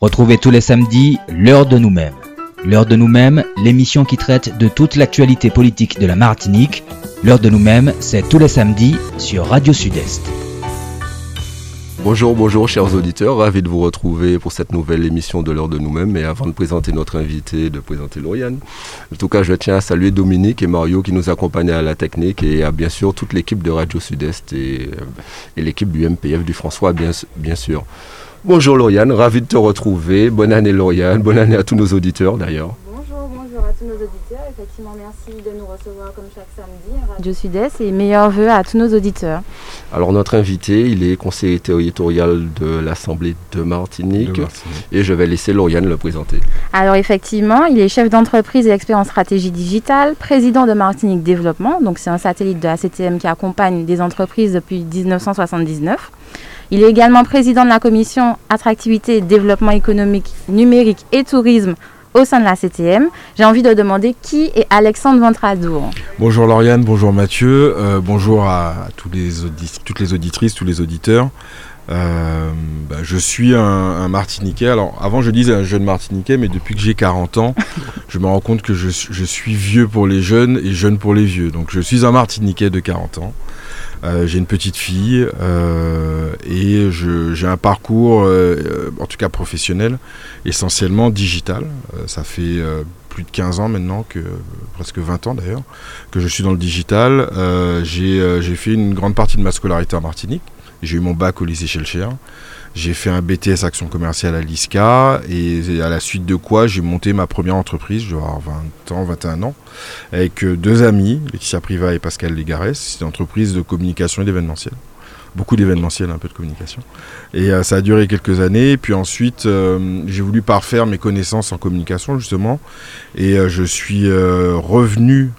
Retrouvez tous les samedis l'heure de nous-mêmes. L'heure de nous-mêmes, l'émission qui traite de toute l'actualité politique de la Martinique. L'heure de nous-mêmes, c'est tous les samedis sur Radio Sud-Est. Bonjour, bonjour chers auditeurs, ravi de vous retrouver pour cette nouvelle émission de l'heure de nous-mêmes. Mais avant de présenter notre invité, de présenter Lauriane, en tout cas je tiens à saluer Dominique et Mario qui nous accompagnent à la technique et à bien sûr toute l'équipe de Radio Sud-Est et, euh, et l'équipe du MPF du François bien sûr. Bonjour Lauriane, ravi de te retrouver. Bonne année Lauriane, bonne année à tous nos auditeurs d'ailleurs. Bonjour, bonjour à tous nos auditeurs. Effectivement, merci de nous recevoir comme chaque samedi à Radio Sud-Est et meilleurs voeux à tous nos auditeurs. Alors notre invité, il est conseiller territorial de l'Assemblée de Martinique, De Martinique. et je vais laisser Lauriane le présenter. Alors effectivement, il est chef d'entreprise et expert en stratégie digitale, président de Martinique Développement, donc c'est un satellite de la CTM qui accompagne des entreprises depuis 1979. Il est également président de la commission attractivité, développement économique, numérique et tourisme au sein de la CTM. J'ai envie de demander qui est Alexandre Ventradour. Bonjour Lauriane, bonjour Mathieu, euh, bonjour à, à tous les audi- toutes les auditrices, tous les auditeurs. Euh, bah, je suis un, un Martiniquais. Alors avant je disais un jeune Martiniquais, mais depuis que j'ai 40 ans, je me rends compte que je, suis- je suis vieux pour les jeunes et jeune pour les vieux. Donc je suis un Martiniquais de 40 ans. Euh, j'ai une petite fille euh, et j'ai un parcours, euh, en tout cas professionnel, essentiellement digital. Ça fait plus de 15 ans maintenant, que, presque 20 ans d'ailleurs, que je suis dans le digital. J'ai j'ai fait une grande partie de ma scolarité en Martinique. J'ai eu mon bac au lycée Chelcher. J'ai fait un BTS action commerciale à l'ISCA et à la suite de quoi j'ai monté ma première entreprise, je dois avoir 20 ans, 21 ans, avec euh, deux amis, Laetitia Priva et Pascal Légarès. C'est une entreprise de communication et d'événementiel. Beaucoup d'événementiel, un peu de communication. Et euh, ça a duré quelques années. Puis ensuite, euh, j'ai voulu parfaire mes connaissances en communication, justement. Et je suis revenu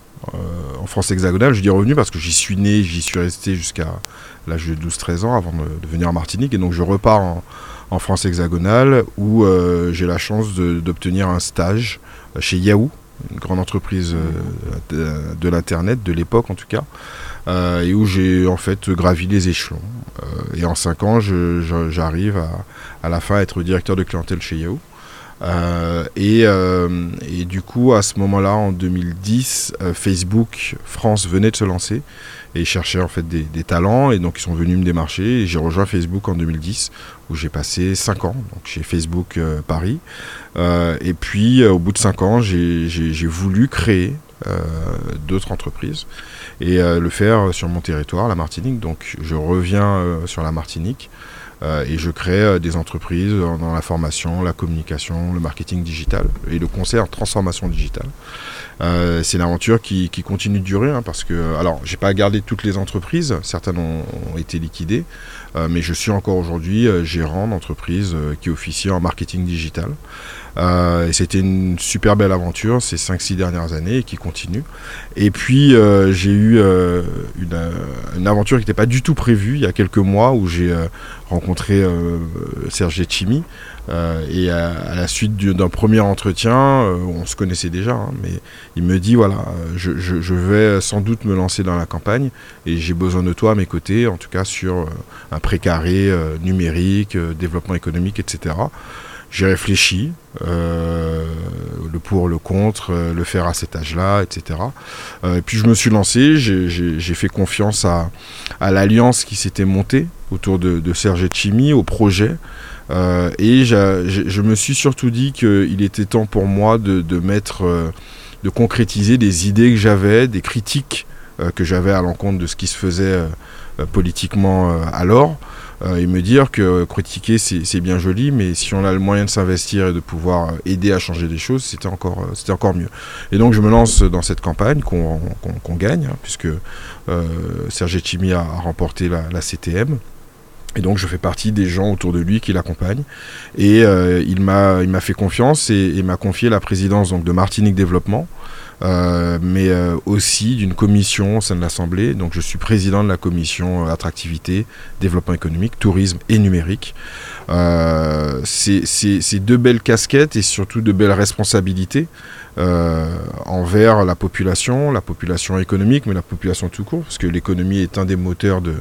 en France hexagonale. Je dis revenu parce que j'y suis né, j'y suis resté jusqu'à l'âge de 12-13 ans avant de, venir en Martinique. Et donc je repars en, France hexagonale où euh, j'ai la chance d'obtenir un stage euh, chez Yahoo, une grande entreprise euh, de, l'Internet, de l'époque en tout cas, et où j'ai en fait gravi les échelons. Et en 5 ans, j'arrive à, la fin à être directeur de clientèle chez Yahoo. Et, du coup, à ce moment-là, en 2010, euh, Facebook France venait de se lancer et cherchait en fait des, talents. Et donc ils sont venus me démarcher. J'ai rejoint Facebook en 2010 où j'ai passé 5 ans donc chez Facebook euh, Paris. Euh, et puis euh, au bout de 5 ans j'ai voulu créer d'autres entreprises et le faire sur mon territoire la Martinique. Donc je reviens sur la Martinique et je crée euh, des entreprises dans la formation, la communication, le marketing digital et le concert transformation digitale. Euh, c'est une aventure qui, continue de durer hein, parce que, alors, j'ai pas gardé toutes les entreprises, certaines ont, été liquidées, euh, mais je suis encore aujourd'hui euh, gérant d'entreprise euh, qui officie en marketing digital. Euh, et c'était une super belle aventure ces 5-6 dernières années qui continue. Et puis euh, j'ai eu euh, une, aventure qui n'était pas du tout prévue il y a quelques mois où j'ai rencontré Serge Chimi. Et à, la suite du- d'un premier entretien, on se connaissait déjà, hein, mais il me dit voilà, je, vais sans doute me lancer dans la campagne et j'ai besoin de toi à mes côtés, en tout cas sur euh, un précaré numérique, développement économique, etc. J'ai réfléchi, euh, le pour, le contre, euh, le faire à cet âge-là, etc. Euh, et puis je me suis lancé, j'ai- fait confiance à, à l'alliance qui s'était montée autour de, de Serge Chimi, au projet. Euh, et je me suis surtout dit qu'il était temps pour moi de, de mettre, euh, de concrétiser des idées que j'avais, des critiques euh, que j'avais à l'encontre de ce qui se faisait politiquement alors, et me dire que euh, critiquer c'est bien joli, mais si on a le moyen de s'investir et de pouvoir euh, aider à changer des choses, c'était encore, euh, c'était encore mieux. Et donc je me lance dans cette campagne qu'on qu'on gagne, hein, puisque euh, Serge a, remporté la, CTM. Et donc je fais partie des gens autour de lui qui l'accompagnent. Et euh, il m'a fait confiance et, et m'a confié la présidence donc, de Martinique Développement, euh, mais euh, aussi d'une commission au sein de l'Assemblée. Donc je suis président de la commission euh, attractivité, développement économique, tourisme et numérique. Euh, c'est deux belles casquettes et surtout de belles responsabilités euh, envers la population, la population économique, mais la population tout court, parce que l'économie est un des moteurs de,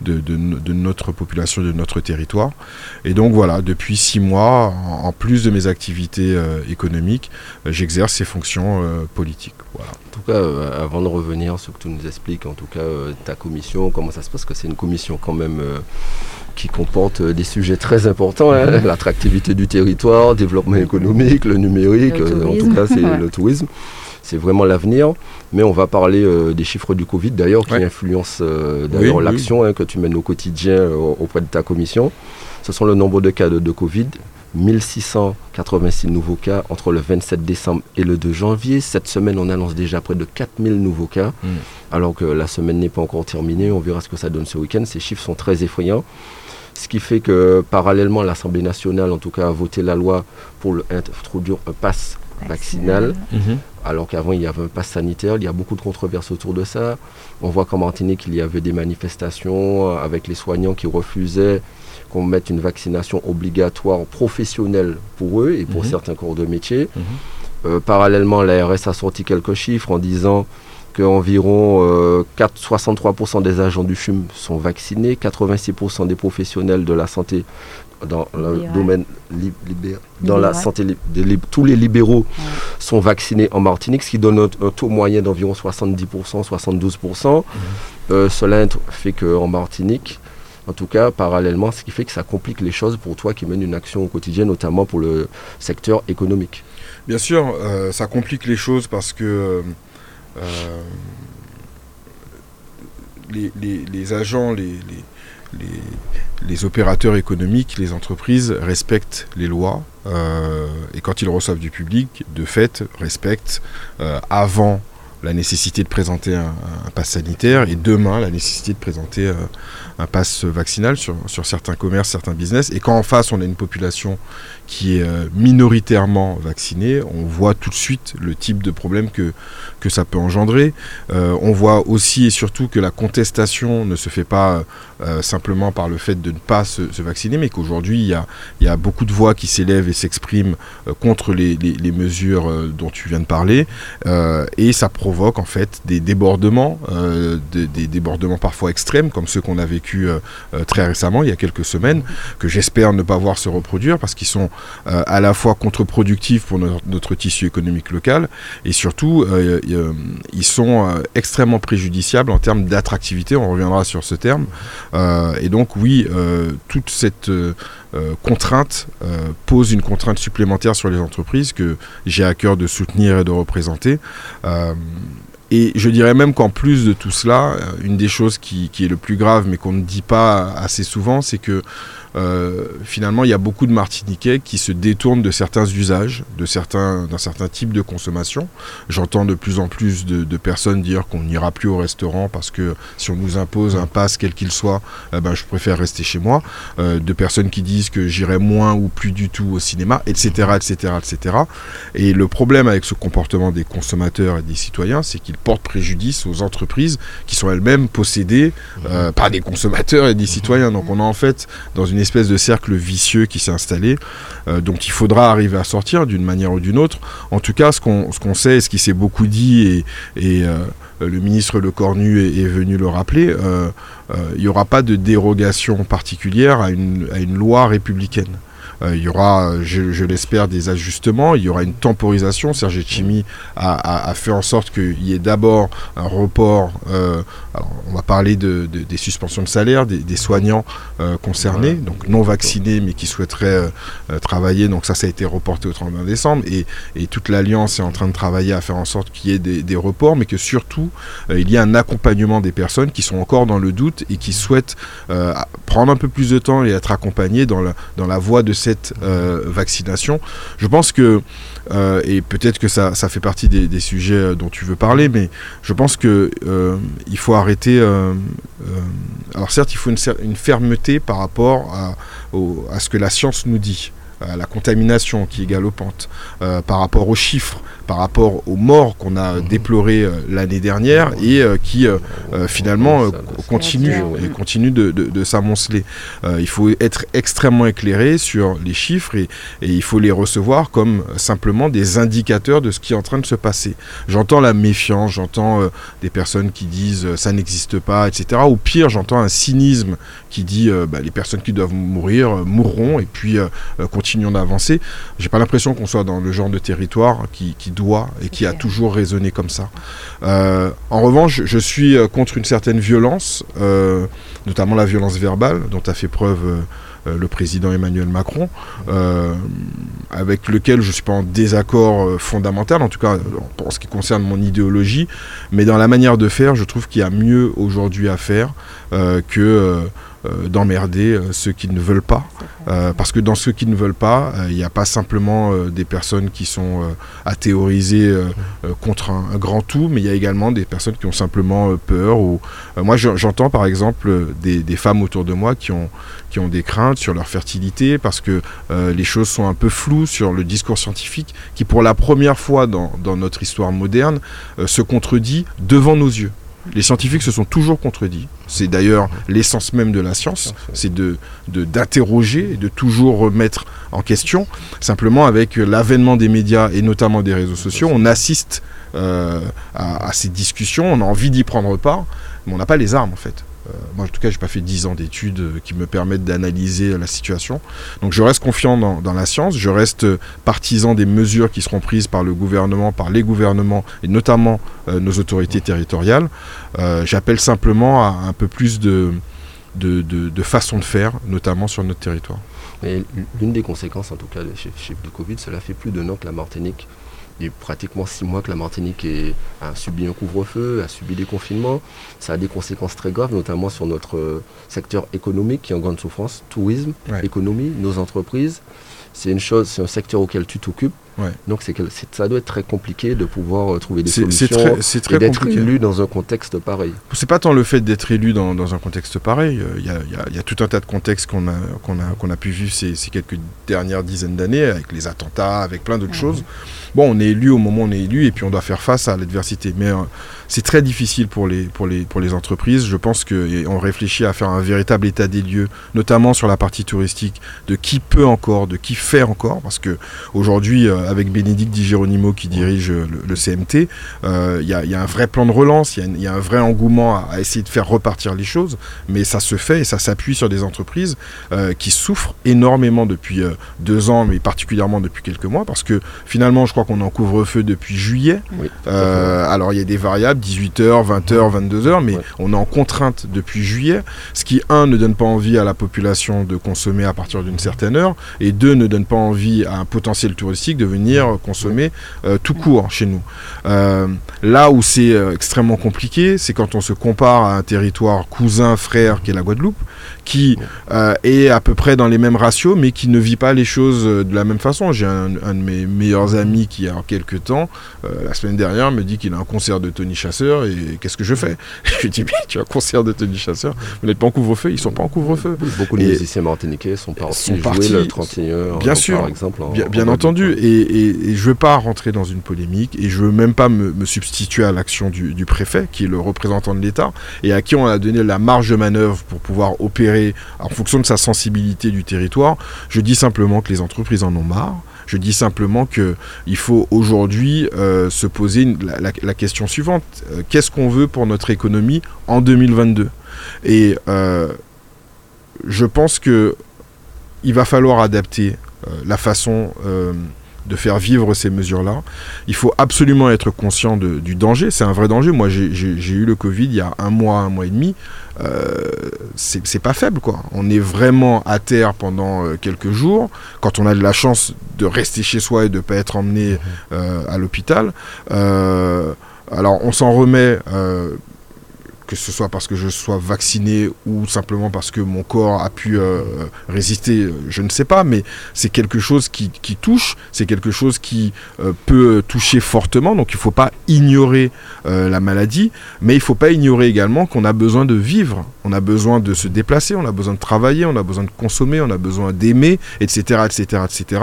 de, notre population, de notre territoire. Et donc voilà, depuis six mois, en, plus de mes activités économiques, j'exerce ces fonctions politiques. Voilà. En tout cas, avant de revenir sur ce que tu nous expliques, en tout cas ta commission, comment ça se passe, que c'est une commission quand même qui comporte des sujets très importants, hein. l'attractivité du territoire, développement économique, le numérique, en tout cas c'est le tourisme c'est vraiment l'avenir. Mais on va parler euh, des chiffres du Covid d'ailleurs, qui influencent euh, d'ailleurs l'action hein, que tu mènes au quotidien euh, auprès de ta commission. Ce sont le nombre de cas de, Covid. 1686 nouveaux cas entre le 27 décembre et le 2 janvier. Cette semaine, on annonce déjà près de 4000 nouveaux cas, hmm. alors que la semaine n'est pas encore terminée. On verra ce que ça donne ce week-end. Ces chiffres sont très effrayants. Ce qui fait que parallèlement, l'Assemblée nationale, en tout cas, a voté la loi pour introduire un pass vaccinal, mhm. alors qu'avant il y avait un pass sanitaire. Il y a beaucoup de controverses autour de ça. On voit qu'en Martinique, il y avait des manifestations euh, avec les soignants qui refusaient qu'on mette une vaccination obligatoire professionnelle pour eux et pour mhm. certains corps de métier. Mhm. Euh, parallèlement, l'ARS a sorti quelques chiffres en disant qu'environ euh, 63% des agents du CHUM sont vaccinés, 86% des professionnels de la santé dans le domaine dans la santé, tous les libéraux sont vaccinés en Martinique, ce qui donne un, taux moyen d'environ 70%, 72%. Mhm. Euh, cela fait qu'en Martinique, en tout cas, parallèlement, ce qui fait que ça complique les choses pour toi qui mène une action au quotidien, notamment pour le secteur économique. Bien sûr, euh, ça complique les choses parce que euh, les, agents, les les, opérateurs économiques, les entreprises respectent les lois euh, et quand ils reçoivent du public, de fait, respectent euh, avant la nécessité de présenter un, pass sanitaire et demain la nécessité de présenter euh, un pass vaccinal sur, certains commerces, certains business. Et quand en face on a une population qui est euh, minoritairement vaccinée, on voit tout de suite le type de problème que, que ça peut engendrer. Euh, on voit aussi et surtout que la contestation ne se fait pas simplement par le fait de ne pas se, vacciner, mais qu'aujourd'hui il y a, y a, beaucoup de voix qui s'élèvent et s'expriment contre les, les, les, mesures dont tu viens de parler. et ça provoque en fait des débordements, euh, des, débordements parfois extrêmes, comme ceux qu'on a vécu euh, euh, très récemment, il y a quelques semaines, que j'espère ne pas voir se reproduire parce qu'ils sont à la fois contre-productifs pour notre, tissu économique local et surtout ils sont extrêmement préjudiciables en termes d'attractivité. On reviendra sur ce terme. Et donc oui, toute cette contrainte pose une contrainte supplémentaire sur les entreprises que j'ai à cœur de soutenir et de représenter. Et je dirais même qu'en plus de tout cela, euh, une des choses qui est le plus grave, mais qu'on ne dit pas assez souvent, c'est que euh, finalement, il y a beaucoup de Martiniquais qui se détournent de certains usages, de certains, d'un certain type de consommation. J'entends de plus en plus de, personnes dire qu'on n'ira plus au restaurant parce que si on nous impose un pass quel qu'il soit, eh ben, je préfère rester chez moi. Euh, de personnes qui disent que j'irai moins ou plus du tout au cinéma, etc., etc., etc. Et le problème avec ce comportement des consommateurs et des citoyens, c'est qu'ils portent préjudice aux entreprises qui sont elles-mêmes possédées euh, par des consommateurs et des citoyens. Donc on a en fait dans une espèce de cercle vicieux qui s'est installé, euh, dont il faudra arriver à sortir d'une manière ou d'une autre. En tout cas, ce qu'on sait et ce qui s'est beaucoup dit, et, euh, le ministre Le Cornu est, venu le rappeler, euh, il n'y aura pas de dérogation particulière à une loi républicaine. Euh, il y aura, je, l'espère, des ajustements. Il y aura une temporisation. Serge Chimi a, fait en sorte qu'il y ait d'abord un report. Euh, on va parler de, des suspensions de salaire des, soignants euh, concernés, donc non vaccinés mais qui souhaiteraient travailler. Donc ça, ça a été reporté au 31 décembre. Et, toute l'Alliance est en train de travailler à faire en sorte qu'il y ait des, reports, mais que surtout, il y ait un accompagnement des personnes qui sont encore dans le doute et qui souhaitent prendre un peu plus de temps et être accompagnées dans la, dans la voie de cette euh, vaccination. Je pense que, euh, et peut-être que ça, fait partie des, sujets euh, dont tu veux parler, mais je pense que il faut arrêter. alors certes, il faut une, une fermeté par rapport à, à, ce que la science nous dit. À la contamination qui est galopante, par rapport aux chiffres, par rapport aux morts qu'on a déplorées l'année dernière et qui finalement continuent et continuent de, de, s'amonceler. il faut être extrêmement éclairé sur les chiffres et, et il faut les recevoir comme simplement des indicateurs de ce qui est en train de se passer. J'entends la méfiance, j'entends des personnes qui disent ça n'existe pas, etc. Ou pire, j'entends un cynisme qui dit bah, les personnes qui doivent mourir mourront et puis continuons d'avancer. J'ai pas l'impression qu'on soit dans le genre de territoire qui, doit et qui a toujours résonné comme ça. Euh, en revanche, je suis euh, contre une certaine violence, euh, notamment la violence verbale dont a fait preuve le président Emmanuel Macron, avec lequel je ne suis pas en désaccord fondamental, en tout cas en ce qui concerne mon idéologie, mais dans la manière de faire, je trouve qu'il y a mieux aujourd'hui à faire que d'emmerder euh, ceux qui ne veulent pas. Euh, parce que dans ceux qui ne veulent pas, il n'y a pas simplement des personnes qui sont à théoriser contre un, grand tout, mais il y a également des personnes qui ont simplement peur. Ou, moi, j'entends par exemple des, femmes autour de moi qui ont, qui ont des craintes sur leur fertilité parce que les choses sont un peu floues sur le discours scientifique qui, pour la première fois dans, dans notre histoire moderne, se contredit devant nos yeux. Les scientifiques se sont toujours contredits. C'est d'ailleurs l'essence même de la science, c'est de, d'interroger et de toujours remettre en question. Simplement, avec l'avènement des médias et notamment des réseaux sociaux, on assiste euh, à, à, ces discussions, on a envie d'y prendre part, mais on n'a pas les armes en fait. Euh, moi, en tout cas, je n'ai pas fait 10 ans d'études euh, qui me permettent d'analyser la situation. Donc, je reste confiant dans, la science. Je reste partisan des mesures qui seront prises par le gouvernement, par les gouvernements et notamment euh, nos autorités territoriales. J'appelle simplement à un peu plus de, de, façon de faire, notamment sur notre territoire. l'une des conséquences, en tout cas, le Covid, cela fait plus de an que la Martinique il y a pratiquement six mois que la Martinique a subi un couvre-feu, a subi des confinements. Ça a des conséquences très graves, notamment sur notre euh, secteur économique qui est en grande souffrance, tourisme, économie, nos entreprises. C'est une chose, c'est un secteur auquel tu t'occupes. Donc c'est ça doit être très compliqué de pouvoir euh, trouver des solutions c'est très, et d'être élu dans un contexte pareil. C'est pas tant le fait d'être élu dans, un contexte pareil. Il y, a, tout un tas de contextes qu'on a, qu'on a, qu'on a pu vivre ces, quelques dernières dizaines d'années, avec les attentats, avec plein d'autres choses. Bon, on est élu au moment où on est élu et puis on doit faire face à l'adversité. Mais euh, c'est très difficile pour les, pour, les, pour les entreprises. Je pense qu'on réfléchit à faire un véritable état des lieux, notamment sur la partie touristique, de qui peut encore, de qui fait encore. Parce que aujourd'hui, euh, avec Bénédicte Di Geronimo qui dirige le, CMT, euh, il y, a, un vrai plan de relance, il y, a un vrai engouement à, essayer de faire repartir les choses. Mais ça se fait et ça s'appuie sur des entreprises qui souffrent énormément depuis deux ans, mais particulièrement depuis quelques mois. Parce que finalement, je crois qu'on est en couvre-feu depuis juillet. alors il y a des variables 18h, 20h, 22h, mais on est en contrainte depuis juillet, ce qui, un, ne donne pas envie à la population de consommer à partir d'une certaine heure, et deux, ne donne pas envie à un potentiel touristique de venir consommer euh, tout court chez nous. Euh, là où c'est euh, extrêmement compliqué, c'est quand on se compare à un territoire cousin, frère, qui est la Guadeloupe, qui est à peu près dans les mêmes ratios, mais qui ne vit pas les choses de la même façon. J'ai un, de mes meilleurs amis qui, a quelques temps, la semaine dernière, me dit qu'il a un concert de Tony Chasseur et qu'est-ce que je fais? Je lui dis, mais tu as un concert de tenue chasseur, vous n'êtes pas en couvre-feu, ils sont pas en couvre-feu. Beaucoup de musiciens martiniquais sont partis jouer le 31 bien sûr, par exemple. bien, entendu, et, et, je veux pas rentrer dans une polémique, et je veux même pas me, substituer à l'action du, préfet, qui est le représentant de l'État, et à qui on a donné la marge de manœuvre pour pouvoir opérer en fonction de sa sensibilité du territoire. Je dis simplement que les entreprises en ont marre, je dis simplement qu'il faut aujourd'hui euh, se poser la, question suivante. Euh, qu'est-ce qu'on veut pour notre économie en 2022 Et euh, je pense qu'il va falloir adapter la façon de faire vivre ces mesures-là. Il faut absolument être conscient du danger. C'est un vrai danger. Moi, j'ai eu le Covid il y a un mois, un mois et demi. Euh, c'est pas faible, quoi. On est vraiment à terre pendant euh, quelques jours. Quand on a de la chance de rester chez soi et de ne pas être emmené mhm. euh, à l'hôpital. alors, on s'en remet que ce soit parce que je sois vacciné ou simplement parce que mon corps a pu euh, résister, je ne sais pas, mais c'est quelque chose qui, touche, c'est quelque chose qui euh, peut toucher fortement, donc il ne faut pas ignorer euh, la maladie, mais il ne faut pas ignorer également qu'on a besoin de vivre, on a besoin de se déplacer, on a besoin de travailler, on a besoin de consommer, on a besoin d'aimer, etc., etc., etc.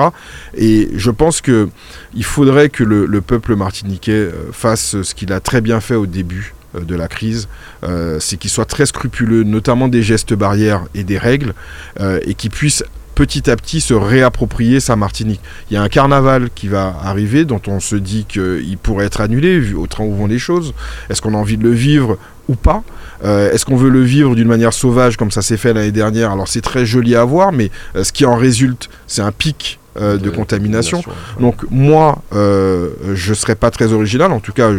Et je pense que il faudrait que le, le peuple martiniquais fasse ce qu'il a très bien fait au début euh, de la crise, euh, c'est qu'il soit très scrupuleux, notamment des gestes barrières et des règles, euh, et qu'il puisse petit à petit se réapproprier sa Martinique. Il y a un carnaval qui va arriver dont on se dit qu'il pourrait être annulé vu au train où vont les choses. Est-ce qu'on a envie de le vivre ou pas? Est-ce qu'on veut le vivre d'une manière sauvage comme ça s'est fait l'année dernière? Alors c'est très joli à voir, mais ce qui en résulte, c'est un pic de, contamination. Donc moi, je ne serais pas très original, en tout cas,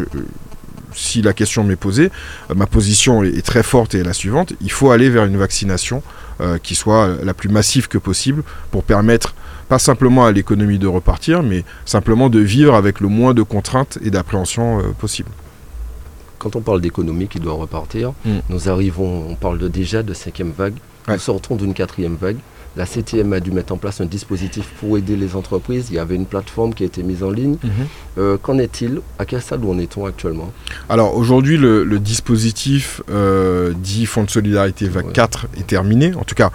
si la question m'est posée, euh, ma position est, très forte et est la suivante. Il faut aller vers une vaccination euh, qui soit la plus massive que possible pour permettre pas simplement à l'économie de repartir, mais simplement de vivre avec le moins de contraintes et d'appréhension euh, possible. Quand on parle d'économie qui doit repartir, mm. nous arrivons, on parle de déjà de cinquième vague, nous sortons d'une quatrième vague. La CTM a dû mettre en place un dispositif pour aider les entreprises. Il y avait une plateforme qui a été mise en ligne. Mhm. Euh, qu'en est-il? À quel stade en est-on actuellement? Alors aujourd'hui, le, dispositif euh, dit Fonds de solidarité VAC 4 est terminé. En tout cas,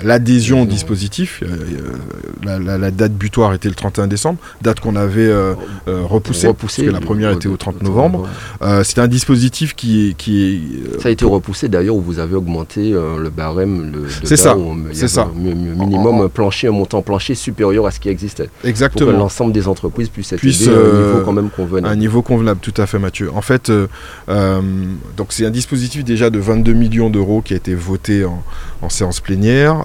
l'adhésion au dispositif, euh, la, date butoir était le 31 décembre, date qu'on avait repoussée, parce que la première était au 30 novembre. C'est un dispositif qui, qui est... Ça a été repoussé d'ailleurs où vous avez augmenté le barème. C'est ça c'est ça. Minimum plancher, un montant plancher supérieur à ce qui existait. Exactement. Pour que l'ensemble des entreprises puissent être à un euh, niveau quand même convenable. Un niveau convenable, tout à fait, Mathieu. En fait, euh, euh, donc c'est un dispositif déjà de 22 millions d'euros qui a été voté en, séance plénière.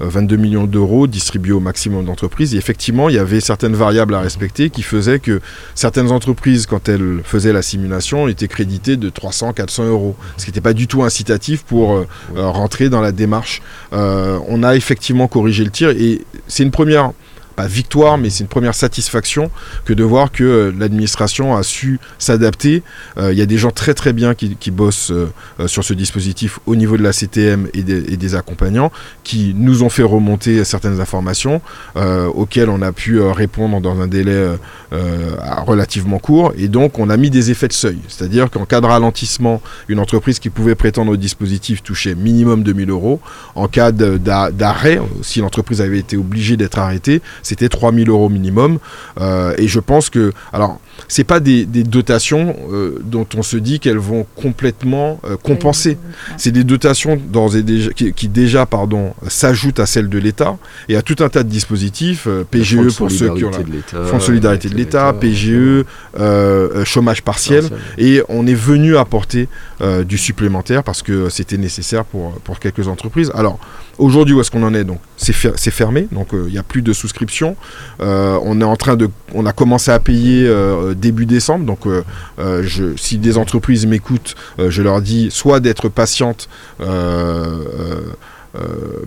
22 millions d'euros distribués au maximum d'entreprises. Et effectivement, il y avait certaines variables à respecter qui faisaient que certaines entreprises, quand elles faisaient la simulation, étaient créditées de 300, 400 euros. Ce qui n'était pas du tout incitatif pour rentrer dans la démarche euh, on a effectivement corrigé le tir et c'est une première pas victoire, mais c'est une première satisfaction que de voir que euh, l'administration a su s'adapter. Euh, il y a des gens très très bien qui, bossent euh, sur ce dispositif au niveau de la CTM et des, accompagnants, qui nous ont fait remonter certaines informations auxquelles on a pu répondre dans un délai relativement court. Et donc on a mis des effets de seuil, c'est-à-dire qu'en cas de ralentissement, une entreprise qui pouvait prétendre au dispositif touchait minimum 2000 euros. En cas d'arrêt, si l'entreprise avait été obligée d'être arrêtée, c'était 3000 euros minimum. Euh, et je pense que, alors, c'est pas des, dotations euh, dont on se dit qu'elles vont complètement euh, compenser. C'est des dotations déjà, qui, déjà pardon s'ajoutent à celles de l'État et à tout un tas de dispositifs PGE pour ceux qui ont la Fonds de solidarité de l'État, PGE, chômage partiel et on est venu apporter du supplémentaire parce que c'était nécessaire pour pour quelques entreprises. Alors Aujourd'hui, où est-ce qu'on en est? Donc, c'est fermé, donc il n'y a plus de souscription. on est en train de, on a commencé à payer début décembre. Donc, je, si des entreprises m'écoutent, je leur dis soit d'être patiente.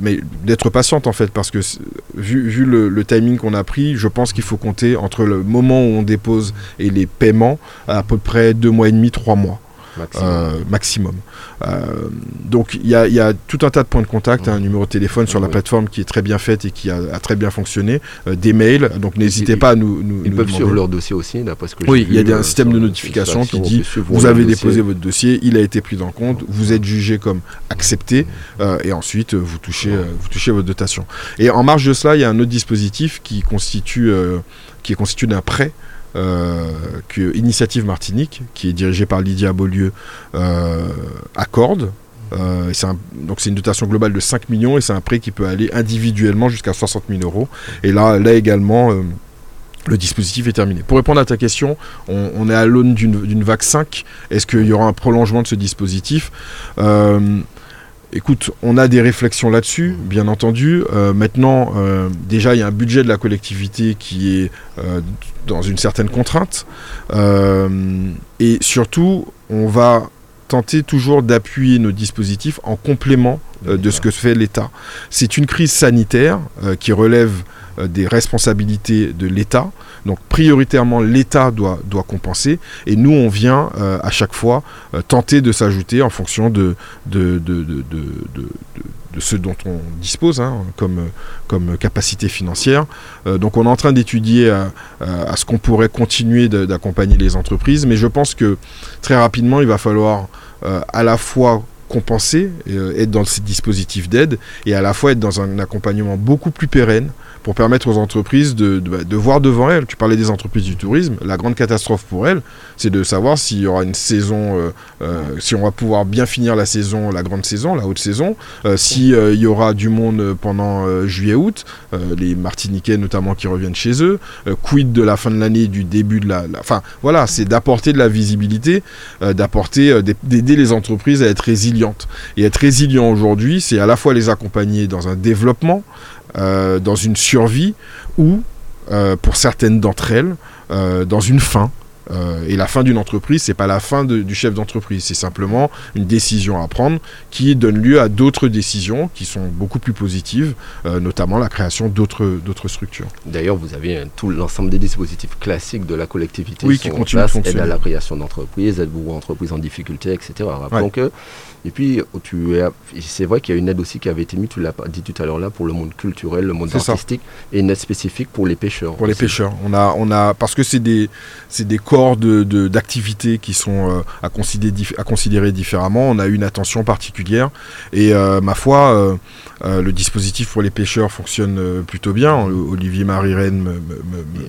mais d'être patiente en fait parce que vu, le, timing qu'on a pris je pense qu'il faut compter entre le moment où on dépose et les paiements à peu près deux mois et demi trois mois maximum. Euh, euh, donc il y, a tout un tas de points de contact, un numéro de téléphone sur la plateforme qui est très bien faite et qui a, très bien fonctionné, euh, des mails, donc n'hésitez pas à nous, nous Ils peuvent suivre leur dossier aussi, d'après ce que Oui, il y a un système de notification qui dit vous avez déposé votre dossier, il a été pris en compte, vous êtes jugé comme accepté et ensuite vous touchez, vous touchez votre dotation. Et en marge de cela, il y a un autre dispositif qui constitue qui est constitué d'un prêt que Initiative Martinique, qui est dirigée par Lydia Beaulieu, euh, accorde. Euh, donc c'est une dotation globale de 5 millions et c'est un prêt qui peut aller individuellement jusqu'à 60 000 euros. Et là, également, le dispositif est terminé. Pour répondre à ta question, on, est à l'aune d'une vague 5. Est-ce qu'il y aura un prolongement de ce dispositif? Écoute, on a des réflexions là-dessus, bien entendu. Euh, maintenant, euh, déjà, il y a un budget de la collectivité qui est euh, dans une certaine contrainte. et surtout, on va tenter toujours d'appuyer nos dispositifs en complément de ce que fait l'État. C'est une crise sanitaire qui relève des responsabilités de l'État. Donc prioritairement, l'État doit, doit compenser. Et nous, on vient à chaque fois tenter de s'ajouter en fonction de, de, de, de, de ce dont on dispose hein, comme, capacité financière. Euh, donc on est en train d'étudier à, ce qu'on pourrait continuer d'accompagner les entreprises, mais je pense que très rapidement, il va falloir euh, à la fois compenser, euh, être dans ces dispositifs d'aide, et à la fois être dans un accompagnement beaucoup plus pérenne pour permettre aux entreprises de, de, de, voir devant elles. Tu parlais des entreprises du tourisme. La grande catastrophe pour elles, c'est de savoir s'il y aura une saison, euh, euh, si on va pouvoir bien finir la saison, la grande saison, la haute saison, euh, s'il euh, y aura du monde pendant juillet-août, les Martiniquais notamment qui reviennent chez eux, quid de la fin de l'année, du début de la... Enfin, voilà, c'est d'apporter de la visibilité, d'apporter, d'aider les entreprises à être résilientes. Et être résilient aujourd'hui, c'est à la fois les accompagner dans un développement, dans une survie ou, euh, pour certaines d'entre elles, euh, dans une fin. Et la fin d'une entreprise, c'est pas la fin du chef d'entreprise, c'est simplement une décision à prendre qui donne lieu à d'autres décisions qui sont beaucoup plus positives, notamment la création d'autres structures. D'ailleurs, vous avez tout l'ensemble des dispositifs classiques de la collectivité oui, qui continuent de fonctionner. Aide à la création d'entreprises, aide aux entreprises en difficulté, etc. Rappelons que et puis, c'est vrai qu'il y a une aide aussi qui avait été mise, tu l'as dit tout à l'heure là, pour le monde culturel, le monde artistique, et une aide spécifique pour les pêcheurs. Pour les pêcheurs. On a, on a, parce que c'est des, des corps d'activité de, qui sont euh, à, considérer, à considérer différemment. On a une attention particulière. Et euh, ma foi, euh, le dispositif pour les pêcheurs fonctionne plutôt bien. Olivier Marie-Rennes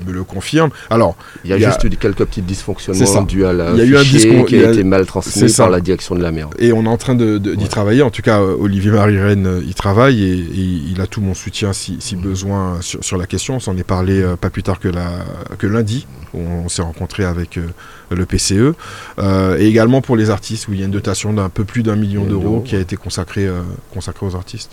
me, le confirme. Alors, il y a, juste quelques petits dysfonctionnements dus à la il y a eu un qui a, été mal transmis par la direction de la mer. Et on est en train d'y travailler. En tout cas, Olivier Marie-Rennes y travaille et, il a tout mon soutien si, besoin sur, la question. On s'en est parlé pas plus tard que, la, que lundi. Où on s'est rencontré avec le PCE. et également pour les artistes, où il y a une dotation d'un peu plus d'un million d'euros qui a été consacrée consacré aux artistes.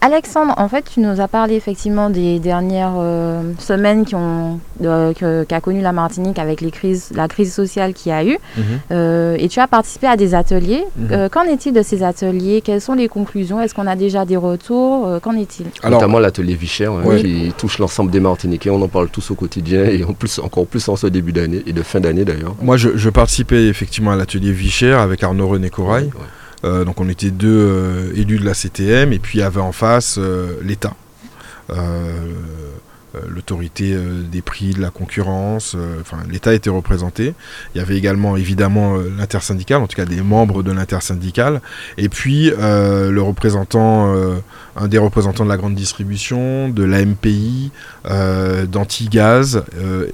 Alexandre, en fait, tu nous as parlé effectivement des dernières euh, semaines qui ont qu'a connu la Martinique avec les crises, la crise sociale qu'il y a eu, mhm. euh, et tu as participé à des ateliers. Mhm. Euh, qu'en est-il de ces ateliers? Quelles sont les conclusions? Est-ce qu'on a déjà des retours? Qu'en est-il? Notamment l'atelier Vichère hein, qui touche l'ensemble des Martiniquais. On en parle tous au quotidien et en plus encore plus en ce début d'année et de fin d'année d'ailleurs. Moi, je, participais effectivement à l'atelier Vichère avec Arnaud René Corail. Euh, donc on était deux euh, élus de la CTM et puis il y avait en face euh, l'État. l'autorité des prix, de la concurrence, enfin l'État était représenté. Il y avait également évidemment l'intersyndical, en tout cas des membres de l'intersyndical, et puis le représentant, un des représentants de la grande distribution, de l'AMPI, d'Antigaz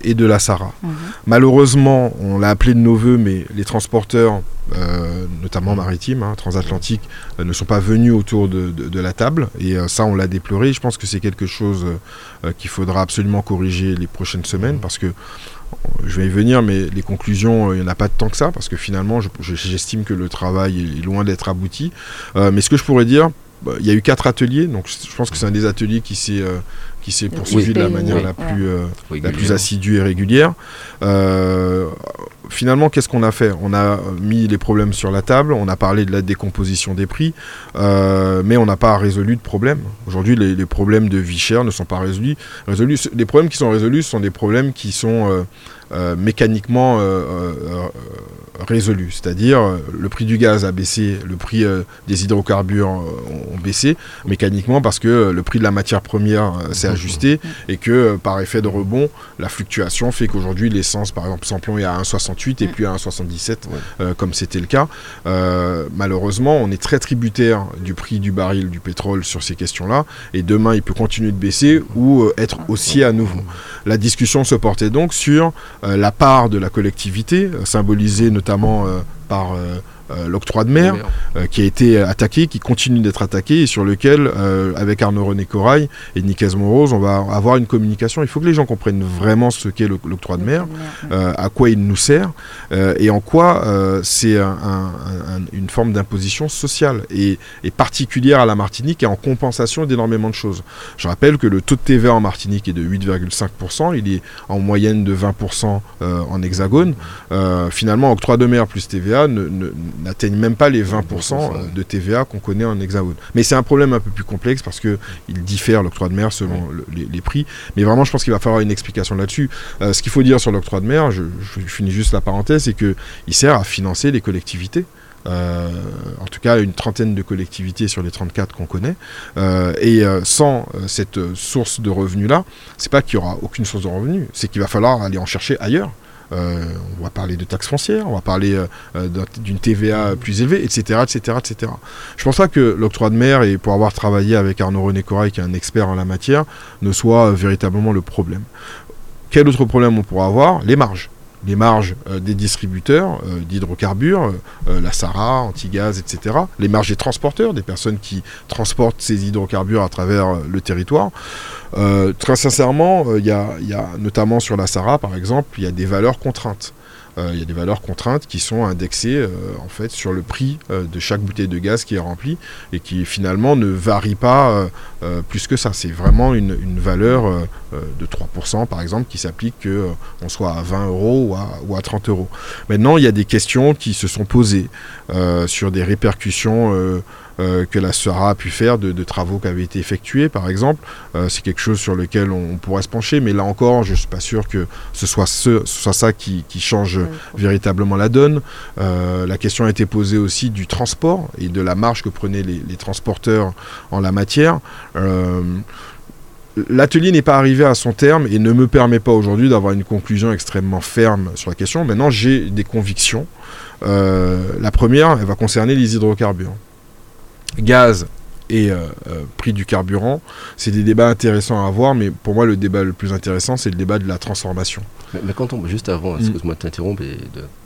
et de la SARA. Mhm. Malheureusement, on l'a appelé de nos voeux, mais les transporteurs euh, notamment maritimes, hein, transatlantiques, euh, ne sont pas venus autour de, la table. Et euh, ça, on l'a déploré. Je pense que c'est quelque chose qu'il faudra absolument corriger les prochaines semaines parce que je vais y venir, mais les conclusions, il n'y en a pas tant que ça, parce que finalement, j'estime que le travail est loin d'être abouti. mais ce que je pourrais dire, il y a eu quatre ateliers, donc je pense que c'est un des ateliers qui s'est qui s'est poursuivi de la manière la plus, la plus assidue et régulière finalement, qu'est-ce qu'on a fait? On a mis les problèmes sur la table, on a parlé de la décomposition des prix, euh, mais on n'a pas résolu de problème. Aujourd'hui, les, problèmes de vie chère ne sont pas résolus. résolus. Les problèmes qui sont résolus sont des problèmes qui sont euh, euh, mécaniquement résolu. C'est-à-dire, euh, le prix du gaz a baissé, le prix euh, des hydrocarbures euh, ont baissé mécaniquement parce que le prix de la matière première s'est ajusté et que par effet de rebond, la fluctuation fait qu'aujourd'hui, l'essence, par exemple, Samplon est à 1,68 et puis à 1,77 comme c'était le cas. malheureusement, on est très tributaire du prix du baril du pétrole sur ces questions-là et demain, il peut continuer de baisser ou être haussier à nouveau. La discussion se portait donc sur la part de la collectivité, symbolisée notamment notamment euh, par euh, l'octroi de mer, euh, qui a été attaqué, qui continue d'être attaqué, et sur lequel, euh, avec Arnaud René Corail et Nicaise Morose, on va avoir une communication. Il faut que les gens comprennent vraiment ce qu'est l'octroi de mer, à quoi il nous sert, et en quoi c'est une forme d'imposition sociale, et, particulière à la Martinique, et en compensation d'énormément de choses. Je rappelle que le taux de TVA en Martinique est de 8,5%, il est en moyenne de 20% en hexagone. finalement, octroi de mer plus TVA, TVA n'atteignent même pas les 20% de TVA qu'on connaît en hexagone. Mais c'est un problème un peu plus complexe parce qu'il diffère l'octroi de mer selon les, prix. Mais vraiment, je pense qu'il va falloir une explication là-dessus. Euh, ce qu'il faut dire sur l'octroi de mer, je, finis juste la parenthèse, c'est qu'il sert à financer les collectivités. Euh, en tout cas une trentaine de collectivités sur les 34 qu'on connaît. Euh, et sans cette source de revenus-là, c'est pas qu'il y aura aucune source de revenus, c'est qu'il va falloir aller en chercher ailleurs. Euh, on va parler de taxes foncières, on va parler euh, euh, d'une TVA plus élevée, etc., etc., etc. Je pense pas que l'octroi de mer, et pour avoir travaillé avec Arnaud René Corail, qui est un expert en la matière, ne soit véritablement le problème. Quel autre problème on pourra avoir? Les marges les marges euh, des distributeurs euh, d'hydrocarbures, euh, la SARA, Antigaz, etc., les marges des transporteurs, des personnes qui transportent ces hydrocarbures à travers le territoire. très sincèrement, il y, a notamment sur la SARA, par exemple, il y a des valeurs contraintes. Euh, il y a des valeurs contraintes qui sont indexées euh, en fait sur le prix euh, de chaque bouteille de gaz qui est remplie et qui finalement ne varie pas plus que ça. C'est vraiment une, valeur de 3% par exemple qui s'applique que on soit à 20 euros ou à, ou à 30 euros. Maintenant, il y a des questions qui se sont posées sur des répercussions que la SERA a pu faire de, travaux qui avaient été effectués, par exemple. Euh, c'est quelque chose sur lequel on, pourrait se pencher, mais là encore, je ne suis pas sûr que ce soit, ce, soit ça qui, change véritablement la donne. Euh, la question a été posée aussi du transport et de la marge que prenaient les, transporteurs en la matière. L'atelier n'est pas arrivé à son terme et ne me permet pas aujourd'hui d'avoir une conclusion extrêmement ferme sur la question. Maintenant, j'ai des convictions. la première, elle va concerner les hydrocarbures gaz et euh, euh, prix du carburant, c'est des débats intéressants à avoir, mais pour moi le débat le plus intéressant c'est le débat de la transformation. Mais, quand on, juste avant, mm. excuse-moi de t'interrompre et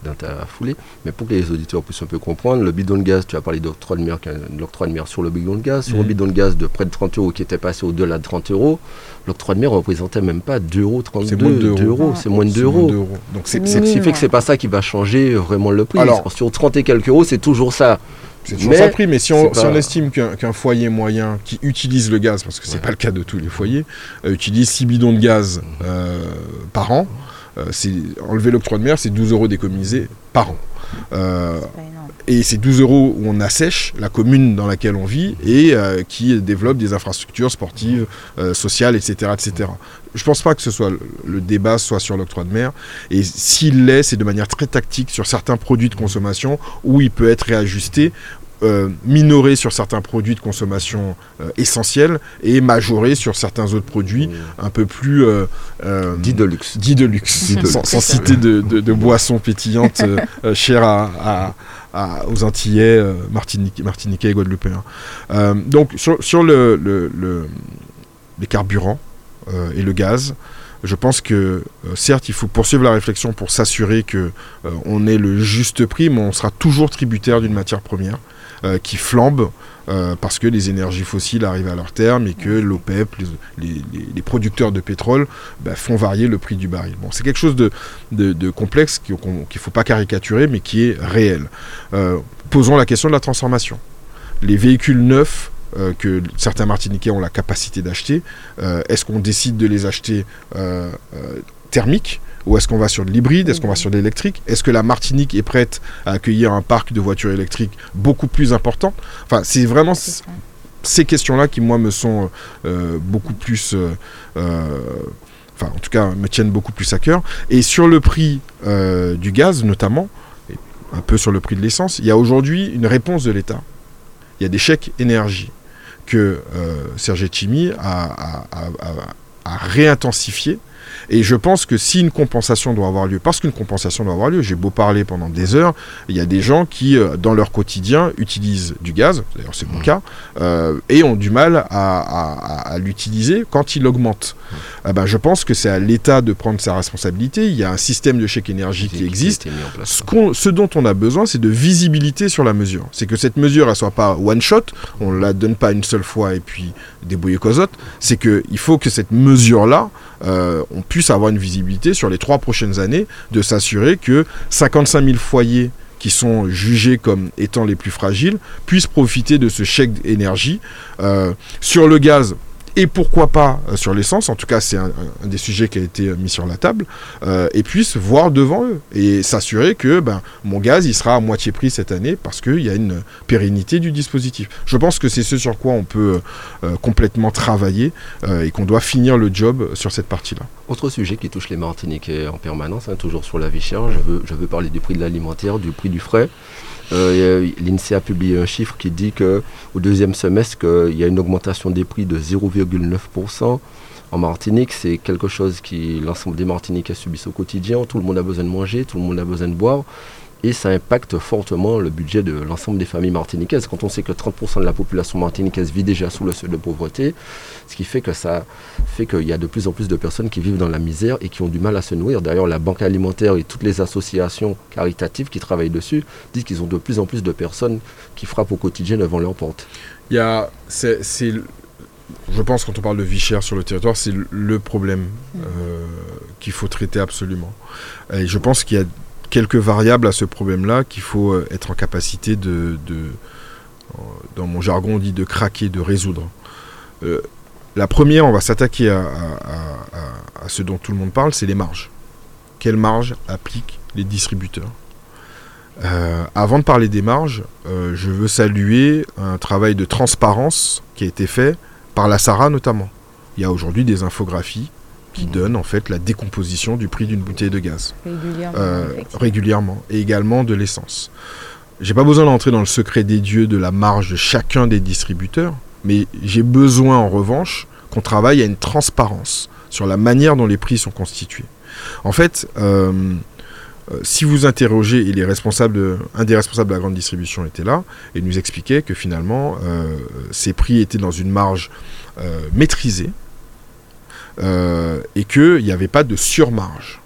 d'interfouler, mais pour que les auditeurs puissent un peu comprendre, le bidon de gaz, tu as parlé d'octroi de mer, l'octroi de mer sur le bidon de gaz, sur un mm. bidon de gaz de près de 30 euros qui était passé au-delà de 30 euros, l'octroi de mer représentait même pas 2 euros, 32 c'est moins de 2 euros, c'est moins de 2 euros. Donc c'est, ce qui fait que c'est pas ça qui va changer vraiment le prix. Alors, sur 30 et quelques euros, c'est toujours ça. C'est toujours ça prix, mais si on, estime qu'un foyer moyen qui utilise le gaz, parce que c'est n'est pas le cas de tous les foyers, euh, utilise 6 bidons de gaz euh, par an, euh, enlever l'octroi de mer, c'est 12 euros d'économiser par an. et c'est 12 euros où on assèche la commune dans laquelle on vit et qui développe des infrastructures sportives, sociales, etc., etc. Je pense pas que ce soit le débat soit sur l'octroi de mer. Et s'il l'est, c'est de manière très tactique sur certains produits de consommation où il peut être réajusté euh, minoré sur certains produits de consommation euh, essentiels et majoré sur certains autres produits mmh. un peu plus euh, dits de luxe, dit de luxe, sans, citer de, boissons pétillantes chères à, aux Antillais, Martiniquais, et Guadeloupéens. donc sur, le, les carburants et le gaz, je pense que certes, il faut poursuivre la réflexion pour s'assurer que on ait le juste prix, mais on sera toujours tributaire d'une matière première. Euh, qui flambent euh, parce que les énergies fossiles arrivent à leur terme et que l'OPEP, les, producteurs de pétrole, bah, font varier le prix du baril. Bon, c'est quelque chose de, de, complexe qu'il ne faut pas caricaturer, mais qui est réel. Euh, posons la question de la transformation. Les véhicules neufs que certains Martiniquais ont la capacité d'acheter, est-ce qu'on décide de les acheter thermiques ou est-ce qu'on va sur de l'hybride? Est-ce qu'on va sur de l'électrique? Est-ce que la Martinique est prête à accueillir un parc de voitures électriques beaucoup plus important? Enfin, c'est vraiment ces questions-là qui, moi, me sont euh, beaucoup plus... Euh, euh, enfin, en tout cas, me tiennent beaucoup plus à cœur. Et sur le prix du gaz, notamment, et un peu sur le prix de l'essence, il y a aujourd'hui une réponse de l'État. Il y a des chèques énergie que Serge Chimi a, a, a réintensifié et je pense que si une compensation doit avoir lieu, parce qu'une compensation doit avoir lieu, j'ai beau parler pendant des heures, il y a des gens qui, euh, dans leur quotidien, utilisent du gaz, d'ailleurs c'est mon mmh. cas, euh, et ont du mal à, l'utiliser quand il augmente. Ben, je pense que c'est à l'État de prendre sa responsabilité. Il y a un système de chèque énergie qui, existe. ce, ce, dont on a besoin, c'est de visibilité sur la mesure. C'est que cette mesure, elle soit pas one shot, on la donne pas une seule fois et puis débrouiller cosotte. C'est qu'il faut que cette mesure-là, euh, on puisse avoir une visibilité sur les trois prochaines années, de s'assurer que 55 000 foyers qui sont jugés comme étant les plus fragiles puissent profiter de ce chèque d'énergie. Euh, sur le gaz, et pourquoi pas euh, sur l'essence, en tout cas c'est un, des sujets qui a été euh, mis sur la table, euh, et puissent voir devant eux et s'assurer que ben, mon gaz il sera à moitié prix cette année parce qu'il y a une pérennité du dispositif. Je pense que c'est ce sur quoi on peut complètement travailler et qu'on doit finir le job sur cette partie-là. Autre sujet qui touche les Martiniquais en permanence, hein, toujours sur la vie chère, je veux, je veux parler du prix de l'alimentaire, du prix du frais. Euh, L'INSEE a publié un chiffre qui dit qu'au deuxième semestre, il y a une augmentation des prix de 0,9%. En Martinique, c'est quelque chose qui l'ensemble des Martiniquais subissent au quotidien. Tout le monde a besoin de manger, tout le monde a besoin de boire et ça impacte fortement le budget de l'ensemble des familles martiniquaises. Quand on sait que 30% de la population martiniquaise vit déjà sous le seuil de pauvreté, ce qui fait que ça fait qu'il y a de plus en plus de personnes qui vivent dans la misère et qui ont du mal à se nourrir. D'ailleurs, la Banque alimentaire et toutes les associations caritatives qui travaillent dessus disent qu'ils ont de plus en plus de personnes qui frappent au quotidien devant leur porte. Il y a, c'est, je pense quand on parle de vie chère sur le territoire, c'est le problème euh, qu'il faut traiter absolument. Et je pense qu'il y a quelques variables à ce problème-là qu'il faut euh, être en capacité de, dans mon jargon on dit de craquer, de résoudre. Euh, la première, on va s'attaquer à, ce dont tout le monde parle, c'est les marges. Quelles marges appliquent les distributeurs? Euh, Avant de parler des marges, je veux saluer un travail de transparence qui a été fait par la SARA notamment. Il y a aujourd'hui des infographies qui donne en fait la décomposition du prix d'une bouteille de gaz régulièrement, euh, régulièrement et également de l'essence. J'ai pas besoin d'entrer dans le secret des dieux de la marge de chacun des distributeurs, mais j'ai besoin en revanche qu'on travaille à une transparence sur la manière dont les prix sont constitués. En fait, euh, euh, si vous interrogez, responsables, un des responsables de la grande distribution était là, et nous expliquait que finalement, ces prix étaient dans une marge maîtrisée, euh, et qu'il n'y avait pas de surmarge.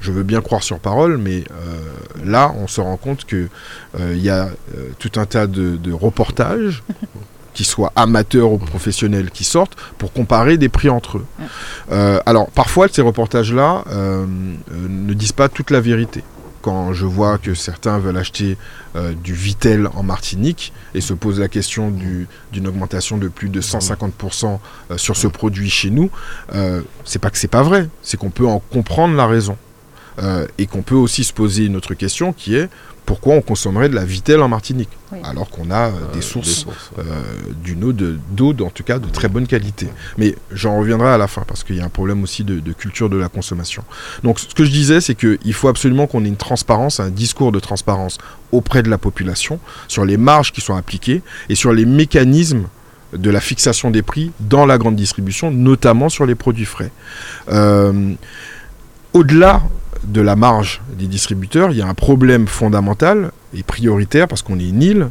Je veux bien croire sur parole, mais euh, là, on se rend compte qu'il euh, y a tout un tas de, reportages qui soient amateurs ou professionnels qui sortent pour comparer des prix entre eux. alors parfois ces reportages-là ne disent pas toute la vérité quand je vois que certains veulent acheter euh, du Vitel en Martinique et se posent la question d'une augmentation de plus de 150% euh, sur ce produit chez nous, euh, c'est pas que c'est pas vrai, c'est qu'on peut en comprendre la raison. Et qu'on peut aussi se poser une autre question qui est pourquoi on consommerait de la vitelle en Martinique alors qu'on a euh, des euh, sources, euh, d'une eau d'eau en tout cas de très bonne qualité. Mais j'en reviendrai à la fin parce qu'il y a un problème aussi de, culture de la consommation. Donc ce que je disais, c'est qu'il faut absolument qu'on ait une transparence, un discours de transparence auprès de la population sur les marges qui sont appliquées et sur les mécanismes de la fixation des prix dans la grande distribution, notamment sur les produits frais. Au-delà de la marge des distributeurs, il y a un problème fondamental et prioritaire parce qu'on est une île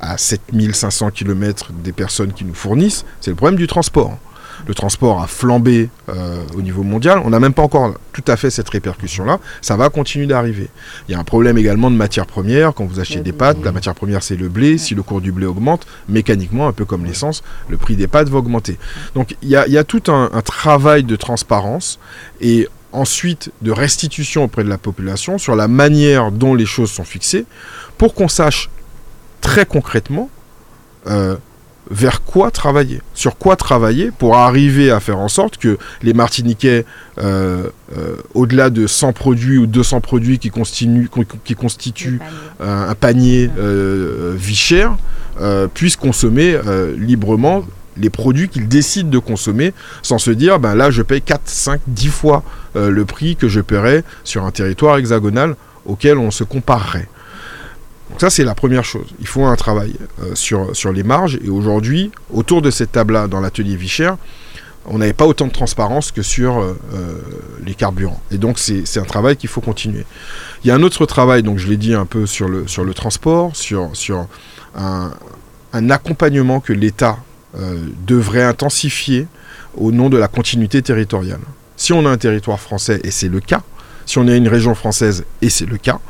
à 7500 km des personnes qui nous fournissent, c'est le problème du transport. Le transport a flambé euh, au niveau mondial. On n'a même pas encore tout à fait cette répercussion-là. Ça va continuer d'arriver. Il y a un problème également de matière première. Quand vous achetez des pâtes, la matière première c'est le blé. Si le cours du blé augmente, mécaniquement, un peu comme l'essence, le prix des pâtes va augmenter. Donc il y a, tout un, un, travail de transparence. Et ensuite de restitution auprès de la population sur la manière dont les choses sont fixées, pour qu'on sache très concrètement euh, vers quoi travailler, sur quoi travailler pour arriver à faire en sorte que les Martiniquais, euh, euh, au-delà de 100 produits ou 200 produits qui, qui constituent un panier vie chère, puissent consommer librement les produits qu'ils décident de consommer sans se dire ben là je paye 4, 5, 10 fois euh, le prix que je paierais sur un territoire hexagonal auquel on se comparerait. Donc ça c'est la première chose. Il faut un travail euh, sur, les marges et aujourd'hui autour de cette table-là dans l'atelier Vicher, on n'avait pas autant de transparence que sur euh, les carburants. Et donc c'est un travail qu'il faut continuer. Il y a un autre travail, donc je l'ai dit un peu sur le, transport, sur, un, accompagnement que l'État devrait intensifier au nom de la continuité territoriale. Si on a un territoire français, et c'est le cas, si on a une région française, et c'est le cas,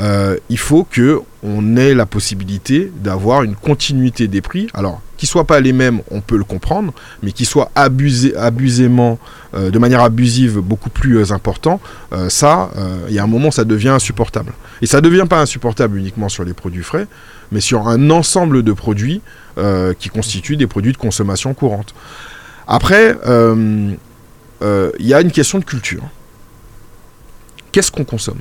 euh, il faut que on ait la possibilité d'avoir une continuité des prix. Alors, qu'ils soient pas les mêmes, on peut le comprendre, mais qu'ils soient abusés, abusément, euh, de manière abusive, beaucoup plus important, ça, il y a un moment, ça devient insupportable. Et ça ne devient pas insupportable uniquement sur les produits frais, mais sur un ensemble de produits euh, qui constituent des produits de consommation courante. Après, il y a une question de culture. Qu'est-ce qu'on consomme?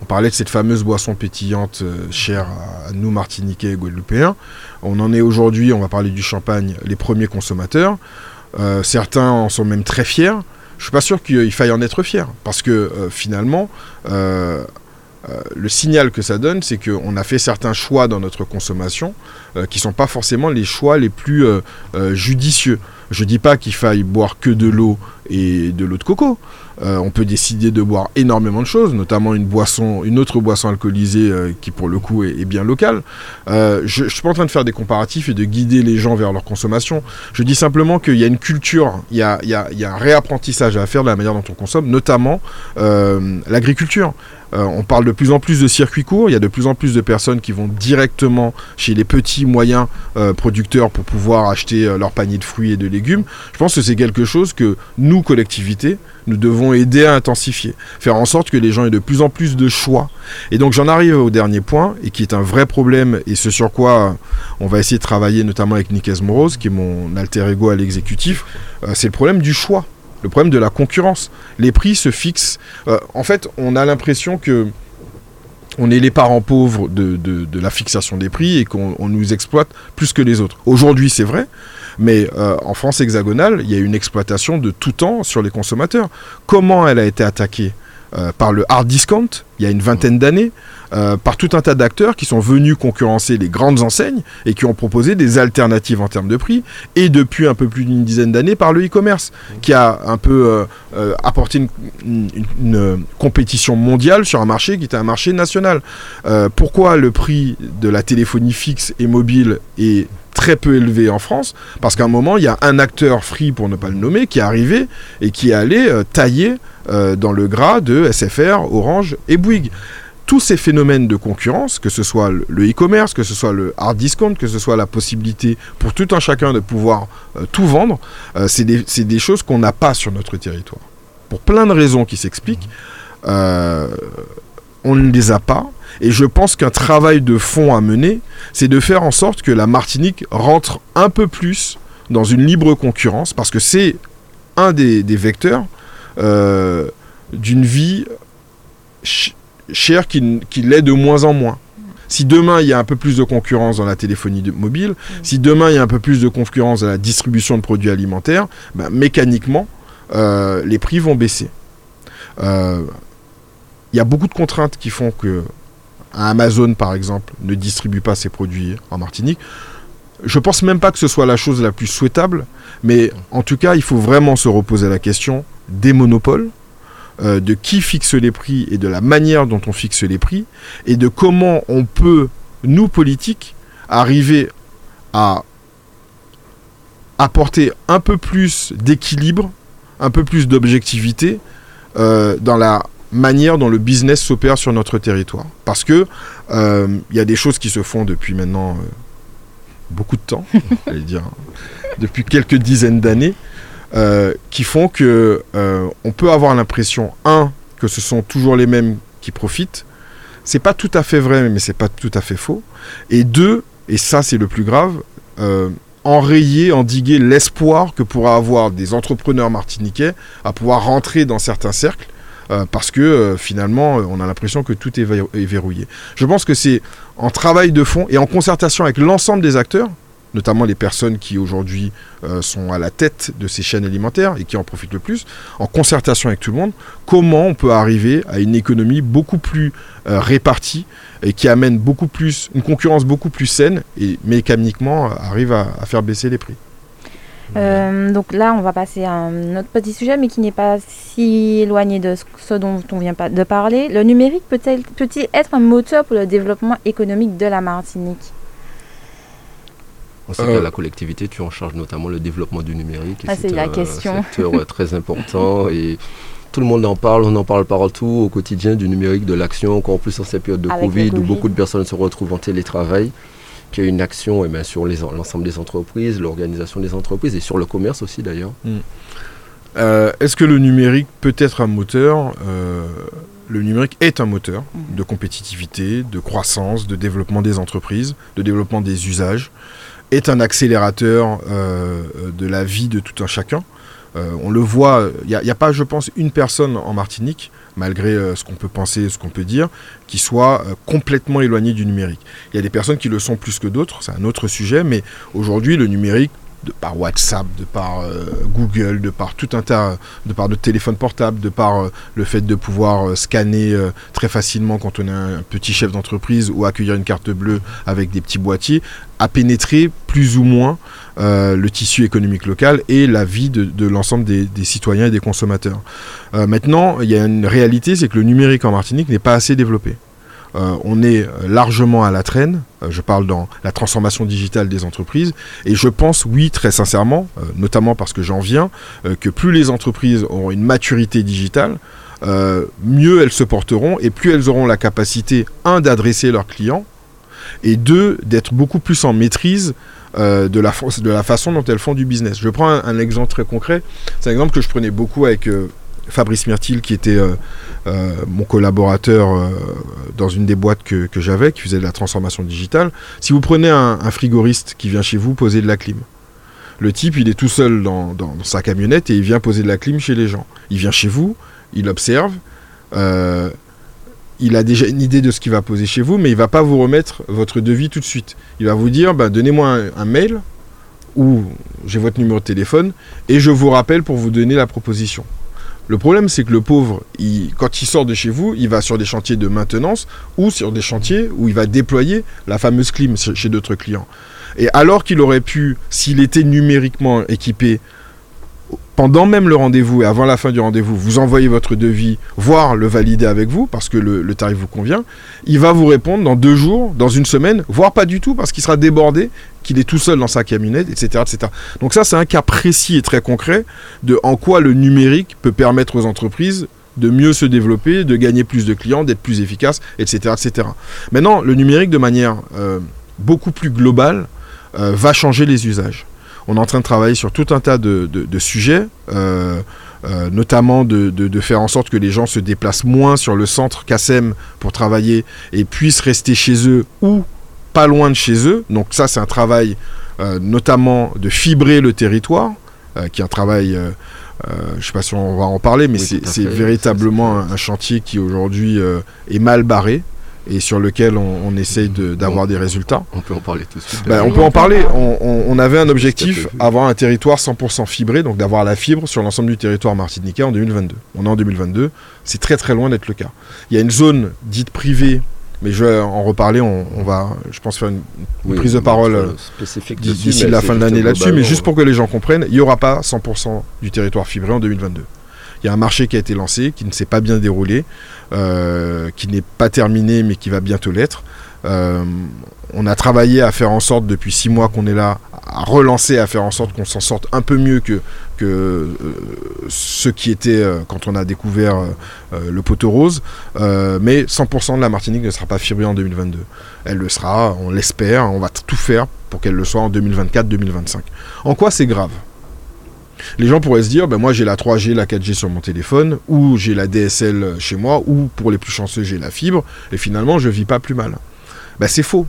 On parlait de cette fameuse boisson pétillante chère à, nous, Martiniquais et Guadeloupéens. On en est aujourd'hui, on va parler du champagne, les premiers consommateurs. certains en sont même très fiers je suis pas sûr qu'il faille en être fier. Parce que euh, finalement, euh, euh, le signal que ça donne, c'est qu'on a fait certains choix dans notre consommation qui ne sont pas forcément les choix les plus judicieux. Je ne dis pas qu'il faille boire que de l'eau et de l'eau de coco. Euh, on peut décider de boire énormément de choses, notamment une autre boisson alcoolisée euh, qui pour le coup est, bien locale. Euh, je ne suis pas en train de faire des comparatifs et de guider les gens vers leur consommation. Je dis simplement qu'il y a une culture, il y a, un réapprentissage à faire de la manière dont on consomme, notamment l'agriculture. On parle de plus en plus de circuits courts, il y a de plus en plus de personnes qui vont directement chez les petits, moyens producteurs pour pouvoir acheter leur panier de fruits et de légumes. Je pense que c'est quelque chose que nous, collectivités, nous devons aider à intensifier, faire en sorte que les gens aient de plus en plus de choix. Et donc j'en arrive au dernier point, et qui est un vrai problème, et ce sur quoi on va essayer de travailler notamment avec Nick Esmoroz, qui est mon alter ego à l'exécutif, euh, c'est le problème du choix, le problème de la concurrence. Les prix se fixent. Euh, en fait, on a l'impression que on est les parents pauvres de, la fixation des prix et qu'on nous exploite plus que les autres. Aujourd'hui, c'est vrai, mais euh, en France hexagonale, il y a une exploitation de tout temps sur les consommateurs. Comment elle a été attaquée euh, par le hard discount il y a une vingtaine d'années, euh, par tout un tas d'acteurs qui sont venus concurrencer les grandes enseignes et qui ont proposé des alternatives en termes de prix, et depuis un peu plus d'une dizaine d'années par le e-commerce, qui a un peu apporté une, compétition mondiale sur un marché qui était un marché national. pourquoi le prix de la téléphonie fixe et mobile est très peu élevé en France, parce qu'à un moment, il y a un acteur free, pour ne pas le nommer, qui est arrivé et qui est allé euh, tailler euh, dans le gras de SFR, Orange et Bouygues. Tous ces phénomènes de concurrence, que ce soit le e-commerce, que ce soit le hard discount, que ce soit la possibilité pour tout un chacun de pouvoir euh, tout vendre, c'est des, choses qu'on n'a pas sur notre territoire. Pour plein de raisons qui s'expliquent, on ne les a pas. Et je pense qu'un travail de fond à mener, c'est de faire en sorte que la Martinique rentre un peu plus dans une libre concurrence, parce que c'est un des, vecteurs euh, d'une vie chère qui, l'est de moins en moins. Si demain il y a un peu plus de concurrence dans la téléphonie mobile, si demain il y a un peu plus de concurrence dans la distribution de produits alimentaires, ben, mécaniquement, euh, les prix vont baisser. Euh, il y a beaucoup de contraintes qui font que Amazon, par exemple, ne distribue pas ses produits en Martinique. Je pense même pas que ce soit la chose la plus souhaitable, mais en tout cas, il faut vraiment se reposer la question des monopoles, euh, de qui fixe les prix et de la manière dont on fixe les prix, et de comment on peut, nous politiques, arriver à apporter un peu plus d'équilibre, un peu plus d'objectivité euh, dans la manière dont le business s'opère sur notre territoire. Parce que euh, il y a des choses qui se font depuis maintenant beaucoup de temps, dire, depuis quelques dizaines d'années, euh, qui font que on peut avoir l'impression, un, que ce sont toujours les mêmes qui profitent. C'est pas tout à fait vrai, mais c'est pas tout à fait faux. Et deux, et ça c'est le plus grave, enrayer, endiguer l'espoir que pourra avoir des entrepreneurs martiniquais à pouvoir rentrer dans certains cercles euh, parce que euh, finalement, euh, on a l'impression que tout est, verrouillé. Je pense que c'est en travail de fond et en concertation avec l'ensemble des acteurs, notamment les personnes qui aujourd'hui sont à la tête de ces chaînes alimentaires et qui en profitent le plus, en concertation avec tout le monde, comment on peut arriver à une économie beaucoup plus répartie et qui amène beaucoup plus, une concurrence beaucoup plus saine et mécaniquement arrive à faire baisser les prix? Euh, donc là, on va passer à un autre petit sujet, mais qui n'est pas si éloigné de ce dont on vient de parler. Le numérique peut-il peut être un moteur pour le développement économique de la Martinique? On sait qu'à la collectivité, tu en charges notamment le développement du numérique. Ah, c'est la question. un secteur très important et tout le monde en parle, on en parle partout au quotidien du numérique, de l'action, encore plus en cette période de COVID, où beaucoup de personnes se retrouvent en télétravail qui a une action eh bien, sur l'ensemble des entreprises, l'organisation des entreprises et sur le commerce aussi d'ailleurs. Hmm. Euh, est-ce que le numérique peut être un moteur euh, Le numérique est un moteur de compétitivité, de croissance, de développement des entreprises, de développement des usages? Est un accélérateur de la vie de tout un chacun. on le voit, il n'y a, pas, je pense, une personne en Martinique, malgré ce qu'on peut penser, ce qu'on peut dire, qui soit complètement éloignée du numérique. Il y a des personnes qui le sont plus que d'autres, c'est un autre sujet, mais aujourd'hui, le numérique de par WhatsApp, de par euh, Google, de par tout un tas, de par de téléphones portables, de par euh, le fait de pouvoir euh, scanner très facilement quand on est un petit chef d'entreprise ou accueillir une carte bleue avec des petits boîtiers, a pénétré plus ou moins le tissu économique local et la vie de, l'ensemble des, citoyens et des consommateurs. maintenant, il y a une réalité, c'est que le numérique en Martinique n'est pas assez développé. Euh, on est largement à la traîne. Euh, je parle dans la transformation digitale des entreprises. Et je pense, oui, très sincèrement, euh, notamment parce que j'en viens, que plus les entreprises auront une maturité digitale, mieux elles se porteront et plus elles auront la capacité, un, d'adresser leurs clients, et deux, d'être beaucoup plus en maîtrise de, la, de la façon dont elles font du business. Je prends un, exemple très concret. C'est un exemple que je prenais beaucoup avec Fabrice Myrtil, qui était euh, euh, mon collaborateur euh, dans une des boîtes que, j'avais, qui faisait de la transformation digitale. Si vous prenez un, frigoriste qui vient chez vous poser de la clim, le type, il est tout seul dans, sa camionnette et il vient poser de la clim chez les gens. Il vient chez vous, il observe, il a déjà une idée de ce qu'il va poser chez vous, mais il va pas vous remettre votre devis tout de suite. Il va vous dire, ben, donnez-moi un, mail ou j'ai votre numéro de téléphone et je vous rappelle pour vous donner la proposition. Le problème, c'est que le pauvre, quand il sort de chez vous, il va sur des chantiers de maintenance ou sur des chantiers où il va déployer la fameuse clim chez d'autres clients. Et alors qu'il aurait pu, s'il était numériquement équipé, pendant même le rendez-vous et avant la fin du rendez-vous, vous envoyez votre devis, voire le valider avec vous, parce que le, tarif vous convient, il va vous répondre dans deux jours, dans une semaine, voire pas du tout, parce qu'il sera débordé, qu'il est tout seul dans sa camionnette, etc. Donc ça, c'est un cas précis et très concret de en quoi le numérique peut permettre aux entreprises de mieux se développer, de gagner plus de clients, d'être plus efficace, etc., etc. Maintenant, le numérique, de manière euh, beaucoup plus globale, euh, va changer les usages on est en train de travailler sur tout un tas de, sujets. Euh, euh, notamment de, faire en sorte que les gens se déplacent moins sur le centre CASEM pour travailler et puissent rester chez eux ou pas loin de chez eux. Donc ça, c'est un travail euh, notamment de fibrer le territoire, qui est un travail, je ne sais pas si on va en parler, mais c'est véritablement un, chantier qui aujourd'hui est mal barré et sur lequel on, essaye d'avoir des résultats. On peut en parler tout de suite. Ben, on peut en parler. On, avait un objectif, avoir un territoire 100% fibré, donc d'avoir la fibre sur l'ensemble du territoire martiniquais en 2022. On est en 2022, c'est très très loin d'être le cas. Il y a une zone dite privée, mais je vais en reparler, on, va, je pense, faire une, prise de parole euh, d'ici la fin de l'année là-dessus, mais juste pour que les gens comprennent, il n'y aura pas 100% du territoire fibré en 2022. Il y a un marché qui a été lancé, qui ne s'est pas bien déroulé, qui n'est pas terminé, mais qui va bientôt l'être. Euh, on a travaillé à faire en sorte, depuis six mois qu'on est là, à relancer, à faire en sorte qu'on s'en sorte un peu mieux que, que euh, ce qui était quand on a découvert le poteau rose. mais 100% de la Martinique ne sera pas fibrée en 2022. Elle le sera, on l'espère, on va tout faire pour qu'elle le soit en 2024-2025. En quoi c'est grave? Les gens pourraient se dire, ben moi j'ai la 3G, la 4G sur mon téléphone, ou j'ai la DSL chez moi, ou pour les plus chanceux j'ai la fibre, et finalement je vis pas plus mal. Ben c'est faux.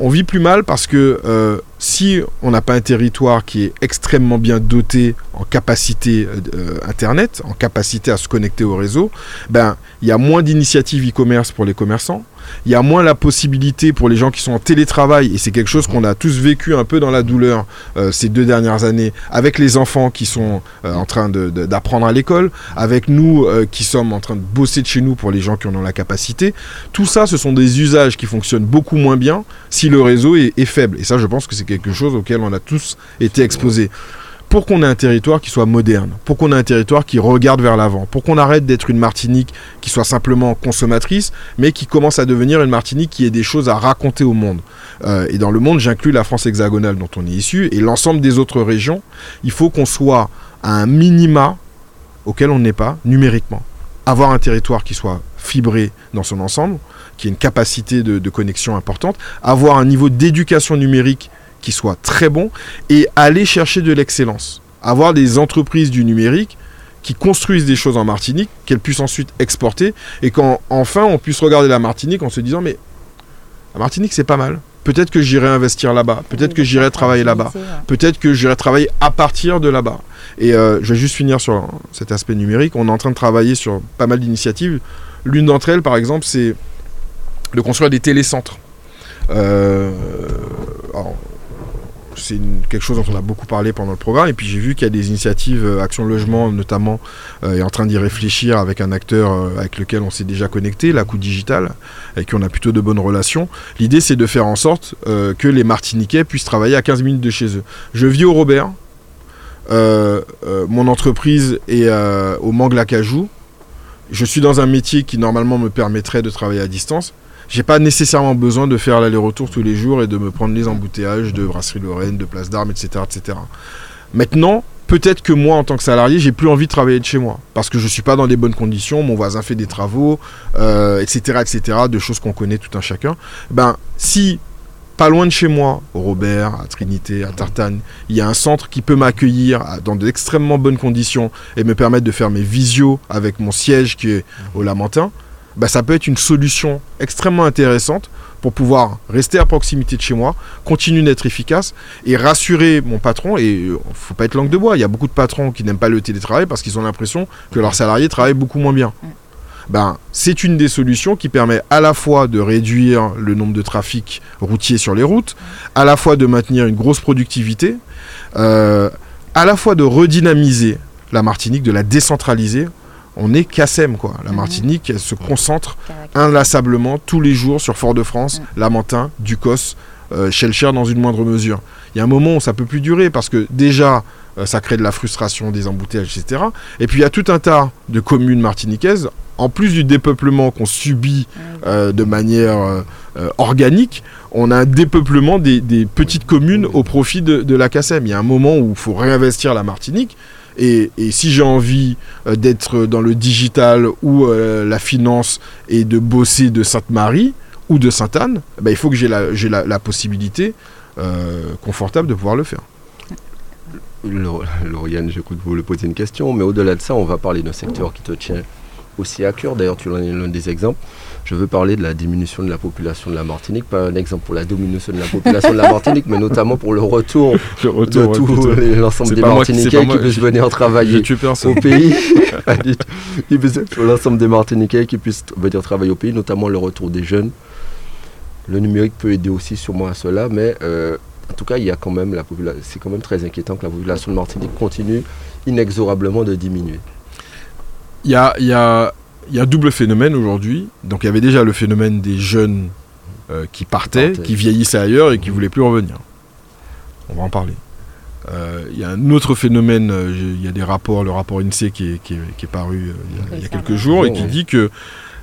On vit plus mal parce que euh, si on n'a pas un territoire qui est extrêmement bien doté en capacité euh, Internet, en capacité à se connecter au réseau, ben il y a moins d'initiatives e-commerce pour les commerçants il y a moins la possibilité pour les gens qui sont en télétravail, et c'est quelque chose qu'on a tous vécu un peu dans la douleur euh, ces deux dernières années, avec les enfants qui sont euh, en train d'apprendre à l'école, avec nous euh, qui sommes en train de bosser de chez nous pour les gens qui en ont la capacité. Tout ça, ce sont des usages qui fonctionnent beaucoup moins bien si le réseau est, est faible. Et ça, je pense que c'est quelque chose auquel on a tous été exposés pour qu'on ait un territoire qui soit moderne, pour qu'on ait un territoire qui regarde vers l'avant, pour qu'on arrête d'être une Martinique qui soit simplement consommatrice, mais qui commence à devenir une Martinique qui ait des choses à raconter au monde. Euh, et dans le monde, j'inclus la France hexagonale dont on est issu et l'ensemble des autres régions. Il faut qu'on soit à un minima auquel on n'est pas numériquement. Avoir un territoire qui soit fibré dans son ensemble, qui ait une capacité de, de connexion importante, avoir un niveau d'éducation numérique qui soit très bon et aller chercher de l'excellence. Avoir des entreprises du numérique qui construisent des choses en Martinique, qu'elles puissent ensuite exporter et qu'enfin on puisse regarder la Martinique en se disant mais la Martinique c'est pas mal. peut-être que j'irai investir là-bas, peut-être que j'irai travailler là-bas, peut-être que j'irai travailler à partir de là-bas. Et euh, je vais juste finir sur cet aspect numérique. On est en train de travailler sur pas mal d'initiatives. L'une d'entre elles, par exemple, c'est de construire des télécentres. Euh, c'est quelque chose dont on a beaucoup parlé pendant le programme. Et puis j'ai vu qu'il y a des initiatives, euh, Action Logement notamment, euh, est en train d'y réfléchir avec un acteur euh, avec lequel on s'est déjà connecté, la Coup Digital, avec qui on a plutôt de bonnes relations. L'idée c'est de faire en sorte que les Martiniquais puissent travailler à 15 minutes de chez eux. Je vis au Robert. mon entreprise est au Mangle-Acajou. Je suis dans un métier qui normalement me permettrait de travailler à distance j'ai pas nécessairement besoin de faire l'aller-retour tous les jours et de me prendre les embouteillages de Brasserie Lorraine, de Place d'Armes, etc., etc. Maintenant, peut-être que moi, en tant que salarié, j'ai plus envie de travailler de chez moi parce que je suis pas dans des bonnes conditions. Mon voisin fait des travaux, etc., euh, etc., de choses qu'on connaît tout un chacun. Ben, si pas loin de chez moi, au Robert, à Trinité, à Tartane, il y a un centre qui peut m'accueillir dans d'extrêmement bonnes conditions et me permettre de faire mes visios avec mon siège qui est au Lamentin. Bah, ça peut être une solution extrêmement intéressante pour pouvoir rester à proximité de chez moi, continuer d'être efficace et rassurer mon patron. Et il euh, faut pas être langue de bois. Il y a beaucoup de patrons qui n'aiment pas le télétravail parce qu'ils ont l'impression que leurs salariés travaillent beaucoup moins bien. Ben, c'est une des solutions qui permet à la fois de réduire le nombre de trafic routier sur les routes, à la fois de maintenir une grosse productivité, euh, à la fois de redynamiser la Martinique, de la décentraliser on est Cassem, quoi. La mhm. Martinique, elle se concentre inlassablement tous les jours sur Fort-de-France, Lamentin, Ducos, euh, Shellcher dans une moindre mesure. Il y a un moment où ça peut plus durer parce que déjà, euh, ça crée de la frustration, des embouteillages, etc. Et puis il y a tout un tas de communes martiniquaises, en plus du dépeuplement qu'on subit euh, de manière organique, on a un dépeuplement des, petites communes au profit de, de la CACEM. Il y a un moment où il faut réinvestir la Martinique. Et, si j'ai envie euh, d'être dans le digital ou euh, la finance et de bosser de Sainte-Marie ou de Sainte-Anne, eh ben, il faut que j'ai la, possibilité euh, confortable de pouvoir le faire. Lauriane, j'écoute vous le poser une question, mais au-delà de ça, on va parler d'un secteur qui te tient aussi à cœur. D'ailleurs, tu en es l'un des exemples. Je veux parler de la diminution de la population de la Martinique, pas un exemple pour la diminution de la population de la Martinique, mais notamment pour le retour, de tout l'ensemble des Martiniquais qui puissent venir travailler au pays. l'ensemble des Martiniquais qui puissent venir travailler au pays, notamment le retour des jeunes. Le numérique peut aider aussi sûrement à cela, mais euh, en tout cas, il y a quand même la. C'est quand même très inquiétant que la population de Martinique continue inexorablement de diminuer. Il y a, y a il y a un double phénomène aujourd'hui. Donc il y avait déjà le phénomène des jeunes euh, qui partaient, qui vieillissaient ailleurs et qui ne voulaient plus revenir. On va en parler. Euh, il y a un autre phénomène, euh, il y a des rapports, le rapport INSEE qui est, qui est, paru il y, a, quelques jours et qui dit que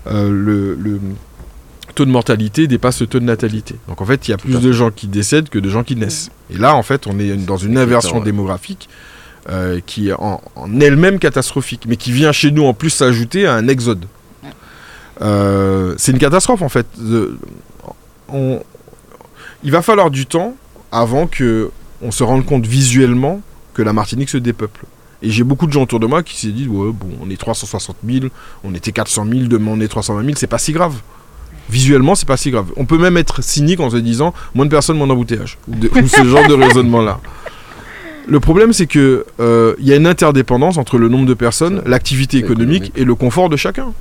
le, taux de mortalité dépasse le taux de natalité. Donc en fait, il y a plus de gens qui décèdent que de gens qui naissent. Et là, en fait, on est dans une inversion démographique euh, qui est en, elle-même catastrophique, mais qui vient chez nous en plus s'ajouter à un exode. Euh, c'est une catastrophe en fait. il va falloir du temps avant que on se rende compte visuellement que la Martinique se dépeuple. Et j'ai beaucoup de gens autour de moi qui se disent ouais bon on est 360 000, on était 400 000, demain on est 320 000, c'est pas si grave. Visuellement c'est pas si grave. On peut même être cynique en se disant moins de personnes, moins d'embouteillage. ou ce genre de raisonnement là. Le problème, c'est que euh, il y a une interdépendance entre le nombre de personnes, l'activité économique et le confort de chacun.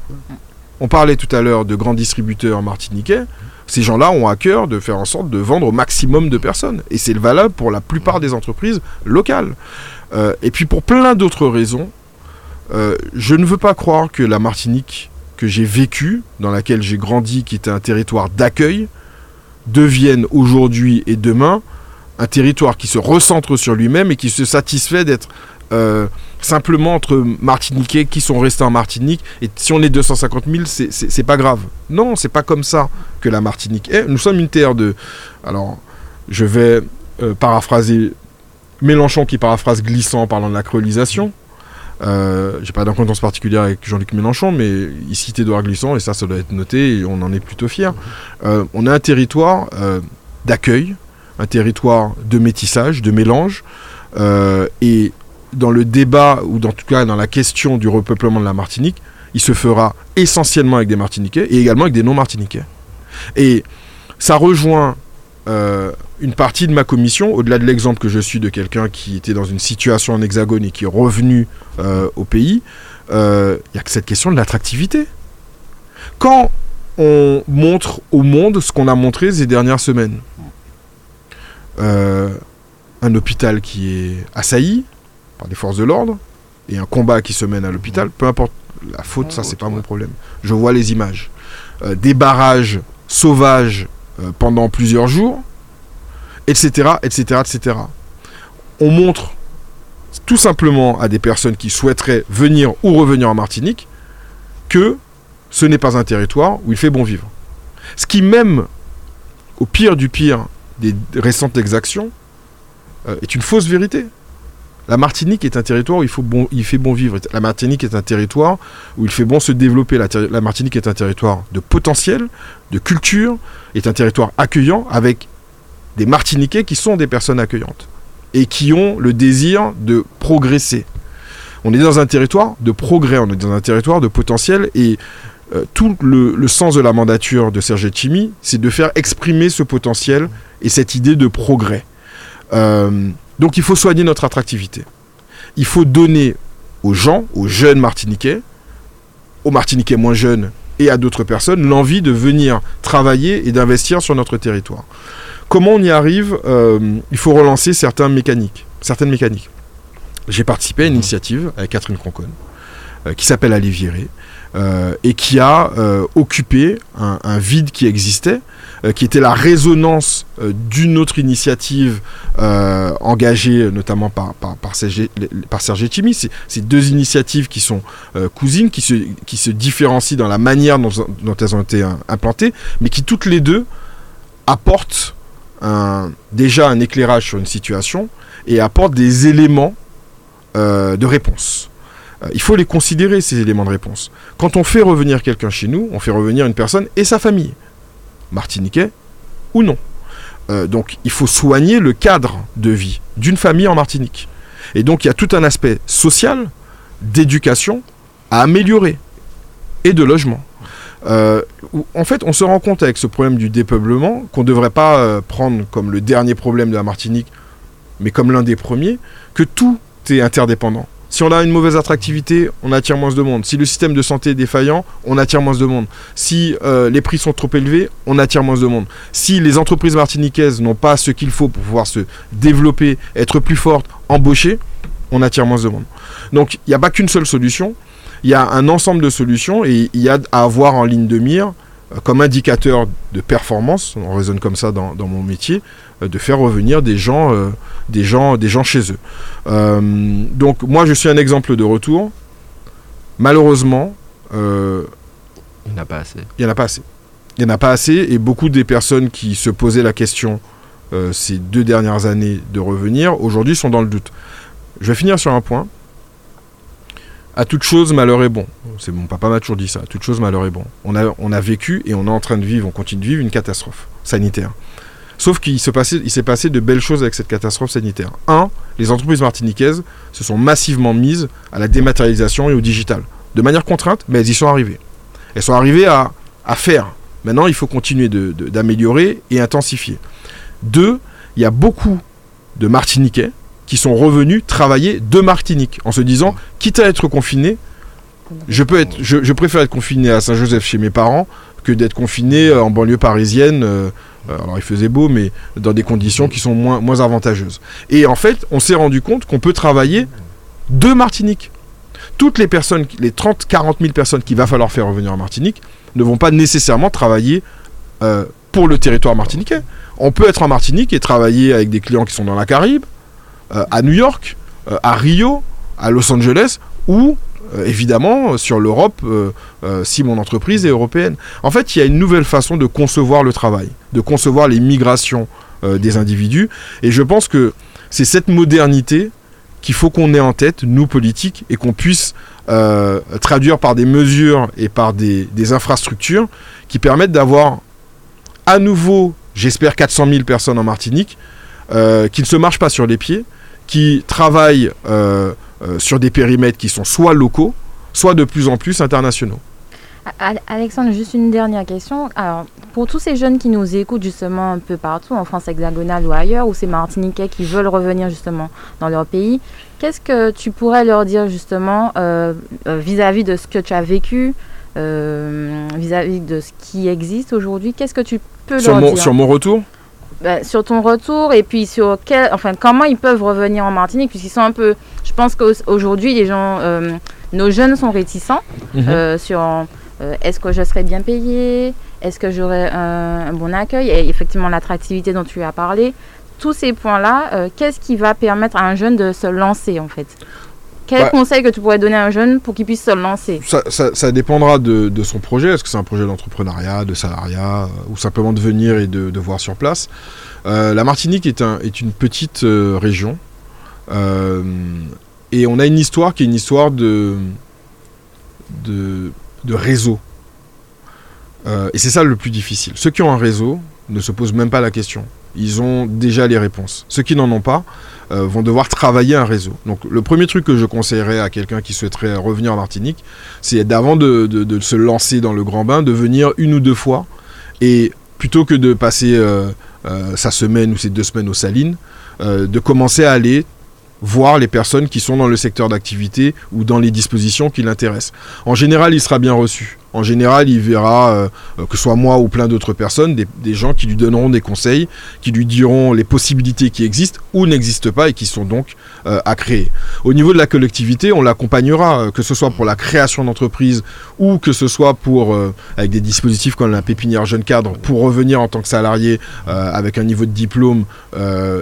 On parlait tout à l'heure de grands distributeurs martiniquais. Ces gens-là ont à cœur de faire en sorte de vendre au maximum de personnes. Et c'est valable pour la plupart des entreprises locales. Euh, et puis pour plein d'autres raisons, euh, je ne veux pas croire que la Martinique que j'ai vécue, dans laquelle j'ai grandi, qui était un territoire d'accueil, devienne aujourd'hui et demain un territoire qui se recentre sur lui-même et qui se satisfait d'être euh, simplement entre Martiniquais qui sont restés en Martinique. Et si on est 250 000, c'est pas grave. Non, c'est pas comme ça que la Martinique est. Nous sommes une terre de. Alors, je vais euh, paraphraser Mélenchon qui paraphrase glissant en parlant de la créolisation. Euh, J'ai pas d'incontence particulière avec Jean-Luc Mélenchon, mais il cite Édouard Glissant, et ça, ça doit être noté, et on en est plutôt fiers. Euh, on a un territoire d'accueil, un territoire de métissage, de mélange. Euh, et dans le débat, ou dans tout cas dans la question du repeuplement de la Martinique, il se fera essentiellement avec des Martiniquais et également avec des non-Martiniquais. Et ça rejoint une partie de ma commission, au-delà de l'exemple que je suis de quelqu'un qui était dans une situation en hexagone et qui est revenu au pays, il n'y a que cette question de l'attractivité. Quand on montre au monde ce qu'on a montré ces dernières semaines, un hôpital qui est assailli par des forces de l'ordre et un combat qui se mène à l'hôpital, peu importe la faute, ça c'est pas mon problème. Je vois les images. Euh, des barrages sauvages euh, pendant plusieurs jours, etc., etc., etc. On montre tout simplement à des personnes qui souhaiteraient venir ou revenir en Martinique que ce n'est pas un territoire où il fait bon vivre. Ce qui même, au pire du pire récentes exactions, euh, est une fausse vérité. La Martinique est un territoire où il, faut bon, il fait bon vivre. La Martinique est un territoire où il fait bon se développer. La, Martinique est un territoire de potentiel, de culture, est un territoire accueillant avec des Martiniquais qui sont des personnes accueillantes et qui ont le désir de progresser. On est dans un territoire de progrès, on est dans un territoire de potentiel et euh, tout le, sens de la mandature de Serge Chimi, c'est de faire exprimer ce potentiel et cette idée de progrès. Euh, donc il faut soigner notre attractivité. Il faut donner aux gens, aux jeunes Martiniquais, aux Martiniquais moins jeunes et à d'autres personnes l'envie de venir travailler et d'investir sur notre territoire. Comment on y arrive euh, Il faut relancer certaines mécaniques. Certaines mécaniques. J'ai participé à une initiative avec Catherine Concon euh, qui s'appelle euh, et qui a occupé un, vide qui existait euh, qui était la résonance euh, d'une autre initiative euh, engagée notamment par, par, par, Serge, par C'est deux initiatives qui sont cousines, qui se différencient dans la manière dont, elles ont été implantées, mais qui toutes les deux apportent déjà un éclairage sur une situation et apportent des éléments de réponse il faut les considérer, ces éléments de réponse. Quand on fait revenir quelqu'un chez nous, on fait revenir une personne et sa famille martiniquais ou non. Euh, donc il faut soigner le cadre de vie d'une famille en Martinique. Et donc il y a tout un aspect social, d'éducation à améliorer et de logement. Euh, en fait, on se rend compte avec ce problème du dépeuplement qu'on ne devrait pas euh, prendre comme le dernier problème de la Martinique, mais comme l'un des premiers, que tout est interdépendant. Si on a une mauvaise attractivité, on attire moins de monde. Si le système de santé est défaillant, on attire moins de monde. Si euh, les prix sont trop élevés, on attire moins de monde. Si les entreprises martiniquaises n'ont pas ce qu'il faut pour pouvoir se développer, être plus fortes, embaucher, on attire moins de monde. Donc il n'y a pas qu'une seule solution. Il y a un ensemble de solutions et il y a à avoir en ligne de mire euh, comme indicateur de performance, on raisonne comme ça dans, mon métier, de faire revenir des gens, euh, des gens, des gens chez eux. donc moi je suis un exemple de retour. Malheureusement, il n'y en a pas assez. Il n'y en a pas assez. Il n'y en a pas assez et beaucoup des personnes qui se posaient la question ces deux dernières années de revenir, aujourd'hui sont dans le doute. Je vais finir sur un point. À toute chose, malheur est bon. C'est mon papa m'a toujours dit ça. À toute chose, malheur est bon. On a, on a vécu et on est en train de vivre, on continue de vivre une catastrophe sanitaire. Sauf qu'il s'est passé, de belles choses avec cette catastrophe sanitaire. Un, les entreprises martiniquaises se sont massivement mises à la dématérialisation et au digital. De manière contrainte, mais elles y sont arrivées. Elles sont arrivées à, faire. Maintenant, il faut continuer d'améliorer et intensifier. Deux, il y a beaucoup de Martiniquais qui sont revenus travailler de Martinique en se disant, quitte à être confiné, je, préfère être confiné à Saint-Joseph chez mes parents que d'être confiné en banlieue parisienne. Euh, alors il faisait beau, mais dans des conditions qui sont moins, avantageuses. Et en fait, on s'est rendu compte qu'on peut travailler de Martinique. Toutes les personnes, les 30, 40 000 personnes qu'il va falloir faire revenir en Martinique, ne vont pas nécessairement travailler pour le territoire martiniquais. On peut être en Martinique et travailler avec des clients qui sont dans la Caraïbe, euh, à New York, euh, à Rio, à Los Angeles ou euh, évidemment sur l'Europe si mon entreprise est européenne. En fait, il y a une nouvelle façon de concevoir le travail, de concevoir les migrations des individus. Et je pense que c'est cette modernité qu'il faut qu'on ait en tête, nous politiques, et qu'on puisse traduire par des mesures et par des, infrastructures qui permettent d'avoir à nouveau, j'espère, 400 000 personnes en Martinique, qui ne se marchent pas sur les pieds, qui travaillent euh, euh, sur des périmètres qui sont soit locaux, soit de plus en plus internationaux. Alexandre, juste une dernière question. Alors, pour tous ces jeunes qui nous écoutent justement un peu partout, en France hexagonale ou ailleurs, ou ces Martiniquais qui veulent revenir justement dans leur pays, qu'est-ce que tu pourrais leur dire justement euh, euh, vis-à-vis de ce que tu as vécu, euh, vis-à-vis de ce qui existe aujourd'hui? Qu'est-ce que tu peux sur leur mon, dire? Sur mon retour? Ben, sur ton retour et puis sur quel, enfin, comment ils peuvent revenir en Martinique, puisqu'ils sont un peu. Je pense qu'aujourd'hui, les gens, nos jeunes sont réticents mhm. sur euh, est-ce que je serai bien payé Est-ce que j'aurai un, bon accueil Et effectivement, l'attractivité dont tu as parlé. Tous ces points-là, euh, qu'est-ce qui va permettre à un jeune de se lancer en fait? Quel bah, conseil que tu pourrais donner à un jeune pour qu'il puisse se lancer ça, dépendra de, son projet. Est-ce que c'est un projet d'entrepreneuriat, de salariat, euh, ou simplement de venir et de, voir sur place? La Martinique est, une petite région. et on a une histoire qui est une histoire de, de de réseau. Euh, et c'est ça le plus difficile. Ceux qui ont un réseau ne se posent même pas la question. Ils ont déjà les réponses. Ceux qui n'en ont pas euh, vont devoir travailler un réseau. Donc le premier truc que je conseillerais à quelqu'un qui souhaiterait revenir en Martinique, c'est d'avant de, se lancer dans le grand bain, de venir une ou deux fois. Et plutôt que de passer euh, sa semaine ou ses deux semaines aux salines, de commencer à aller voir les personnes qui sont dans le secteur d'activité ou dans les dispositions qui l'intéressent. En général, il sera bien reçu. En général, il verra, euh, euh, que ce soit moi ou plein d'autres personnes, des, gens qui lui donneront des conseils, qui lui diront les possibilités qui existent ou n'existent pas et qui sont donc euh, à créer. Au niveau de la collectivité, on l'accompagnera, que ce soit pour la création d'entreprise ou que ce soit pour, avec des dispositifs comme la pépinière jeune cadre, pour revenir en tant que salarié avec un niveau de diplôme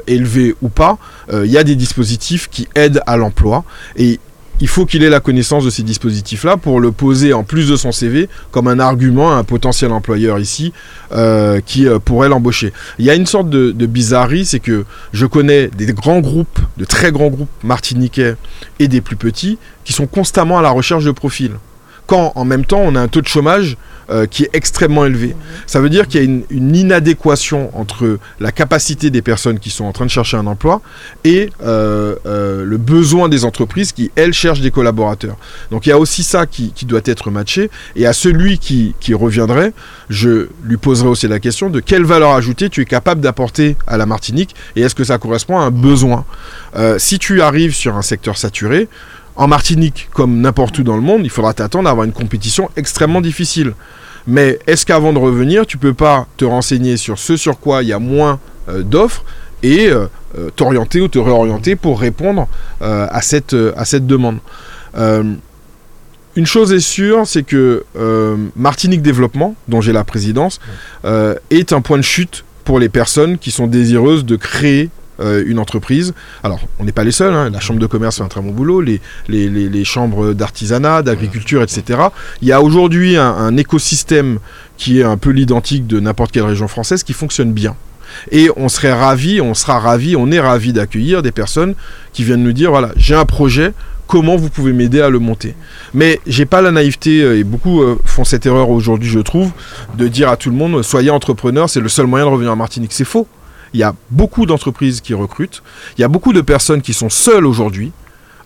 élevé ou pas. Il y a des dispositifs qui aident à l'emploi et il faut qu'il ait la connaissance de ces dispositifs-là pour le poser en plus de son CV comme un argument à un potentiel employeur ici euh, qui euh, pourrait l'embaucher. Il y a une sorte de, de bizarrerie, c'est que je connais des grands groupes, de très grands groupes martiniquais et des plus petits qui sont constamment à la recherche de profils. Quand en même temps on a un taux de chômage euh, qui est extrêmement élevé. Ça veut dire qu'il y a une, inadéquation entre la capacité des personnes qui sont en train de chercher un emploi et euh, euh, le besoin des entreprises qui, elles, cherchent des collaborateurs. Donc il y a aussi ça qui, doit être matché. Et à celui qui, qui, reviendrait, je lui poserai aussi la question de quelle valeur ajoutée tu es capable d'apporter à la Martinique et est-ce que ça correspond à un besoin? si tu arrives sur un secteur saturé, en Martinique, comme n'importe où dans le monde, il faudra t'attendre à avoir une compétition extrêmement difficile. Mais est-ce qu'avant de revenir, tu peux pas te renseigner sur ce sur quoi il y a moins euh, d'offres et euh, euh, t'orienter ou te réorienter pour répondre à, cette, à cette demande? Une chose est sûre, c'est que Martinique Développement, dont j'ai la présidence, est un point de chute pour les personnes qui sont désireuses de créer euh, une entreprise. Alors, on n'est pas les seuls, hein. la chambre de commerce fait un très bon boulot, les, les, chambres d'artisanat, d'agriculture, etc. Il y a aujourd'hui un, écosystème qui est un peu l'identique de n'importe quelle région française qui fonctionne bien. Et on serait ravi, on sera ravi, on est ravi d'accueillir des personnes qui viennent nous dire voilà, j'ai un projet, comment vous pouvez m'aider à le monter? Mais j'ai pas la naïveté, euh, et beaucoup euh, font cette erreur aujourd'hui, je trouve, de dire à tout le monde soyez entrepreneur, c'est le seul moyen de revenir en Martinique. C'est faux. Il y a beaucoup d'entreprises qui recrutent. Il y a beaucoup de personnes qui sont seules aujourd'hui.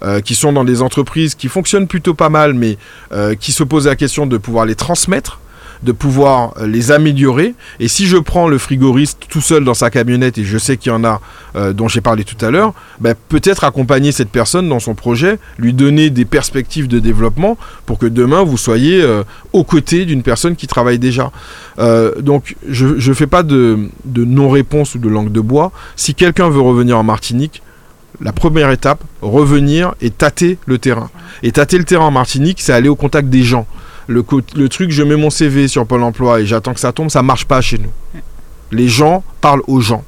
Euh, qui sont dans des entreprises qui fonctionnent plutôt pas mal, mais euh, qui se posent la question de pouvoir les transmettre de pouvoir euh, les améliorer. Et si je prends le frigoriste tout seul dans sa camionnette, et je sais qu'il y en a euh, dont j'ai parlé tout à l'heure, ben, peut-être accompagner cette personne dans son projet, lui donner des perspectives de développement pour que demain vous soyez euh, aux côtés d'une personne qui travaille déjà. donc je ne fais pas de, de non-réponse ou de langue de bois. Si quelqu'un veut revenir en Martinique, la première étape, revenir et tâter le terrain. Et tâter le terrain en Martinique, c'est aller au contact des gens le, truc, je mets mon CV sur Pôle emploi et j'attends que ça tombe, ça marche pas chez nous. Les gens parlent aux gens.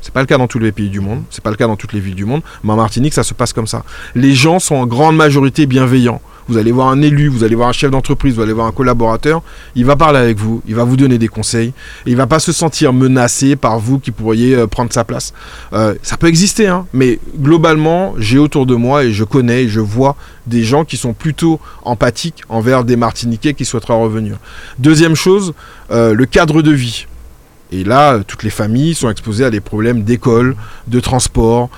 C'est pas le cas dans tous les pays du monde, c'est pas le cas dans toutes les villes du monde, mais en Martinique, ça se passe comme ça. Les gens sont en grande majorité bienveillants. Vous allez voir un élu, vous allez voir un chef d'entreprise, vous allez voir un collaborateur, il va parler avec vous, il va vous donner des conseils, et il va pas se sentir menacé par vous qui pourriez euh, prendre sa place. Euh, ça peut exister, hein, mais globalement, j'ai autour de moi et je connais et je vois des gens qui sont plutôt empathiques envers des Martiniquais qui souhaiteraient revenir. Deuxième chose, euh, le cadre de vie Et là, toutes les familles sont exposées à des problèmes d'école, de transport,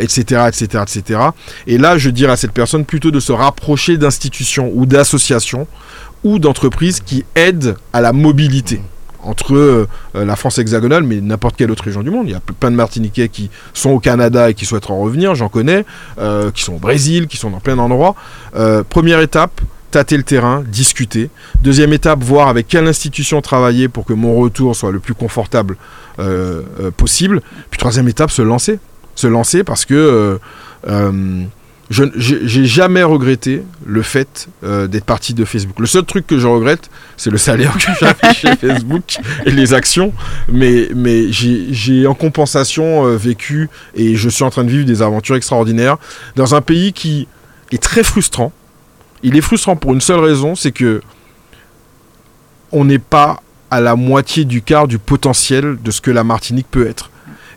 etc., etc., etc. Et là, je dirais à cette personne plutôt de se rapprocher d'institutions ou d'associations ou d'entreprises qui aident à la mobilité entre euh, la France hexagonale, mais n'importe quelle autre région du monde. Il y a plein de Martiniquais qui sont au Canada et qui souhaitent en revenir, j'en connais, euh, qui sont au Brésil, qui sont dans plein d'endroits. Euh, première étape, tâter le terrain, discuter. Deuxième étape, voir avec quelle institution travailler pour que mon retour soit le plus confortable possible. Puis troisième étape, se lancer. Se lancer parce que je n'ai jamais regretté le fait euh, d'être parti de Facebook. Le seul truc que je regrette, c'est le salaire que j'avais chez Facebook et les actions. Mais, mais j'ai en compensation euh, vécu et je suis en train de vivre des aventures extraordinaires dans un pays qui est très frustrant. Il est frustrant pour une seule raison, c'est que on n'est pas à la moitié du quart du potentiel de ce que la Martinique peut être.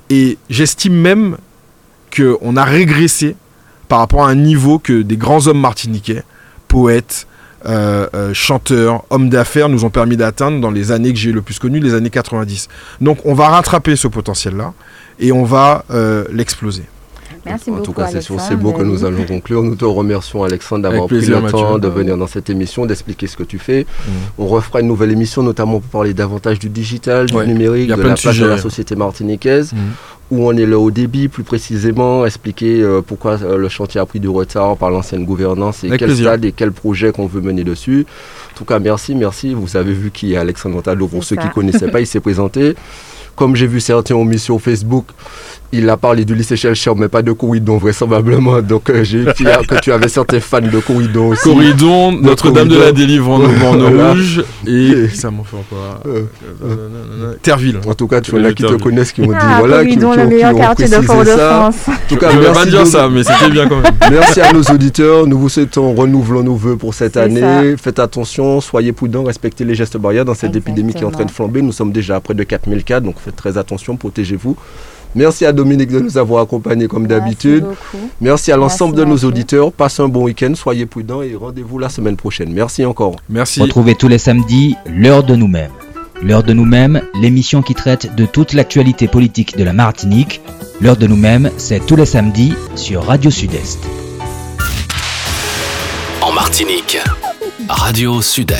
Et j'estime même qu'on a régressé par rapport à un niveau que des grands hommes martiniquais, poètes, euh, euh, chanteurs, hommes d'affaires nous ont permis d'atteindre dans les années que j'ai le plus connues, les années 90. Donc on va rattraper ce potentiel-là et on va euh, l'exploser. Merci en tout cas, c'est sur ces mots que nous allons conclure. Nous te remercions, Alexandre, d'avoir pris le temps de venir dans cette émission, d'expliquer ce que tu fais. Mm. On refera une nouvelle émission, notamment pour parler davantage du digital, du numérique, de la place de la société martiniquaise. Mm où on est là au débit, plus précisément, expliquer euh, pourquoi euh, le chantier a pris du retard par l'ancienne gouvernance et quel stade et quel projet qu'on veut mener dessus. En tout cas, merci, merci. Vous avez vu qui est Alexandre Montalo, pour ceux qui ne connaissaient pas, il s'est présenté. Comme j'ai vu certains ont mis sur Facebook, il a parlé du lycée Chelcher, mais pas de Corridon, vraisemblablement. Donc, euh, j'ai eu que tu avais certains fans de Corridon aussi. Corridon, Notre-Dame de la Délivrance en rouge, et ça m'en fait encore. Euh, euh, Terville. En tout cas, tu en as qui te connaissent, qui m'ont dit ah, voilà, Corridon, qui, le meilleur quartier de Fort-de-France. En tout cas, je ne pas dire ça, mais c'était bien quand même. Merci à nos auditeurs. Nous vous souhaitons, renouvelons nos voeux pour cette année. Faites attention, soyez prudents, respectez les gestes barrières dans cette épidémie qui est en train de flamber. Nous sommes déjà à près de 4000 cas, donc faites très attention, protégez-vous. Merci à Dominique de nous avoir accompagnés comme d'habitude. Merci à l'ensemble de nos auditeurs. Passez un bon week-end, soyez prudents et rendez-vous la semaine prochaine. Merci encore. Merci. Retrouvez tous les samedis l'heure de nous-mêmes. L'heure de nous-mêmes, l'émission qui traite de toute l'actualité politique de la Martinique. L'heure de nous-mêmes, c'est tous les samedis sur Radio Sud-Est. En Martinique, Radio Sud-Est.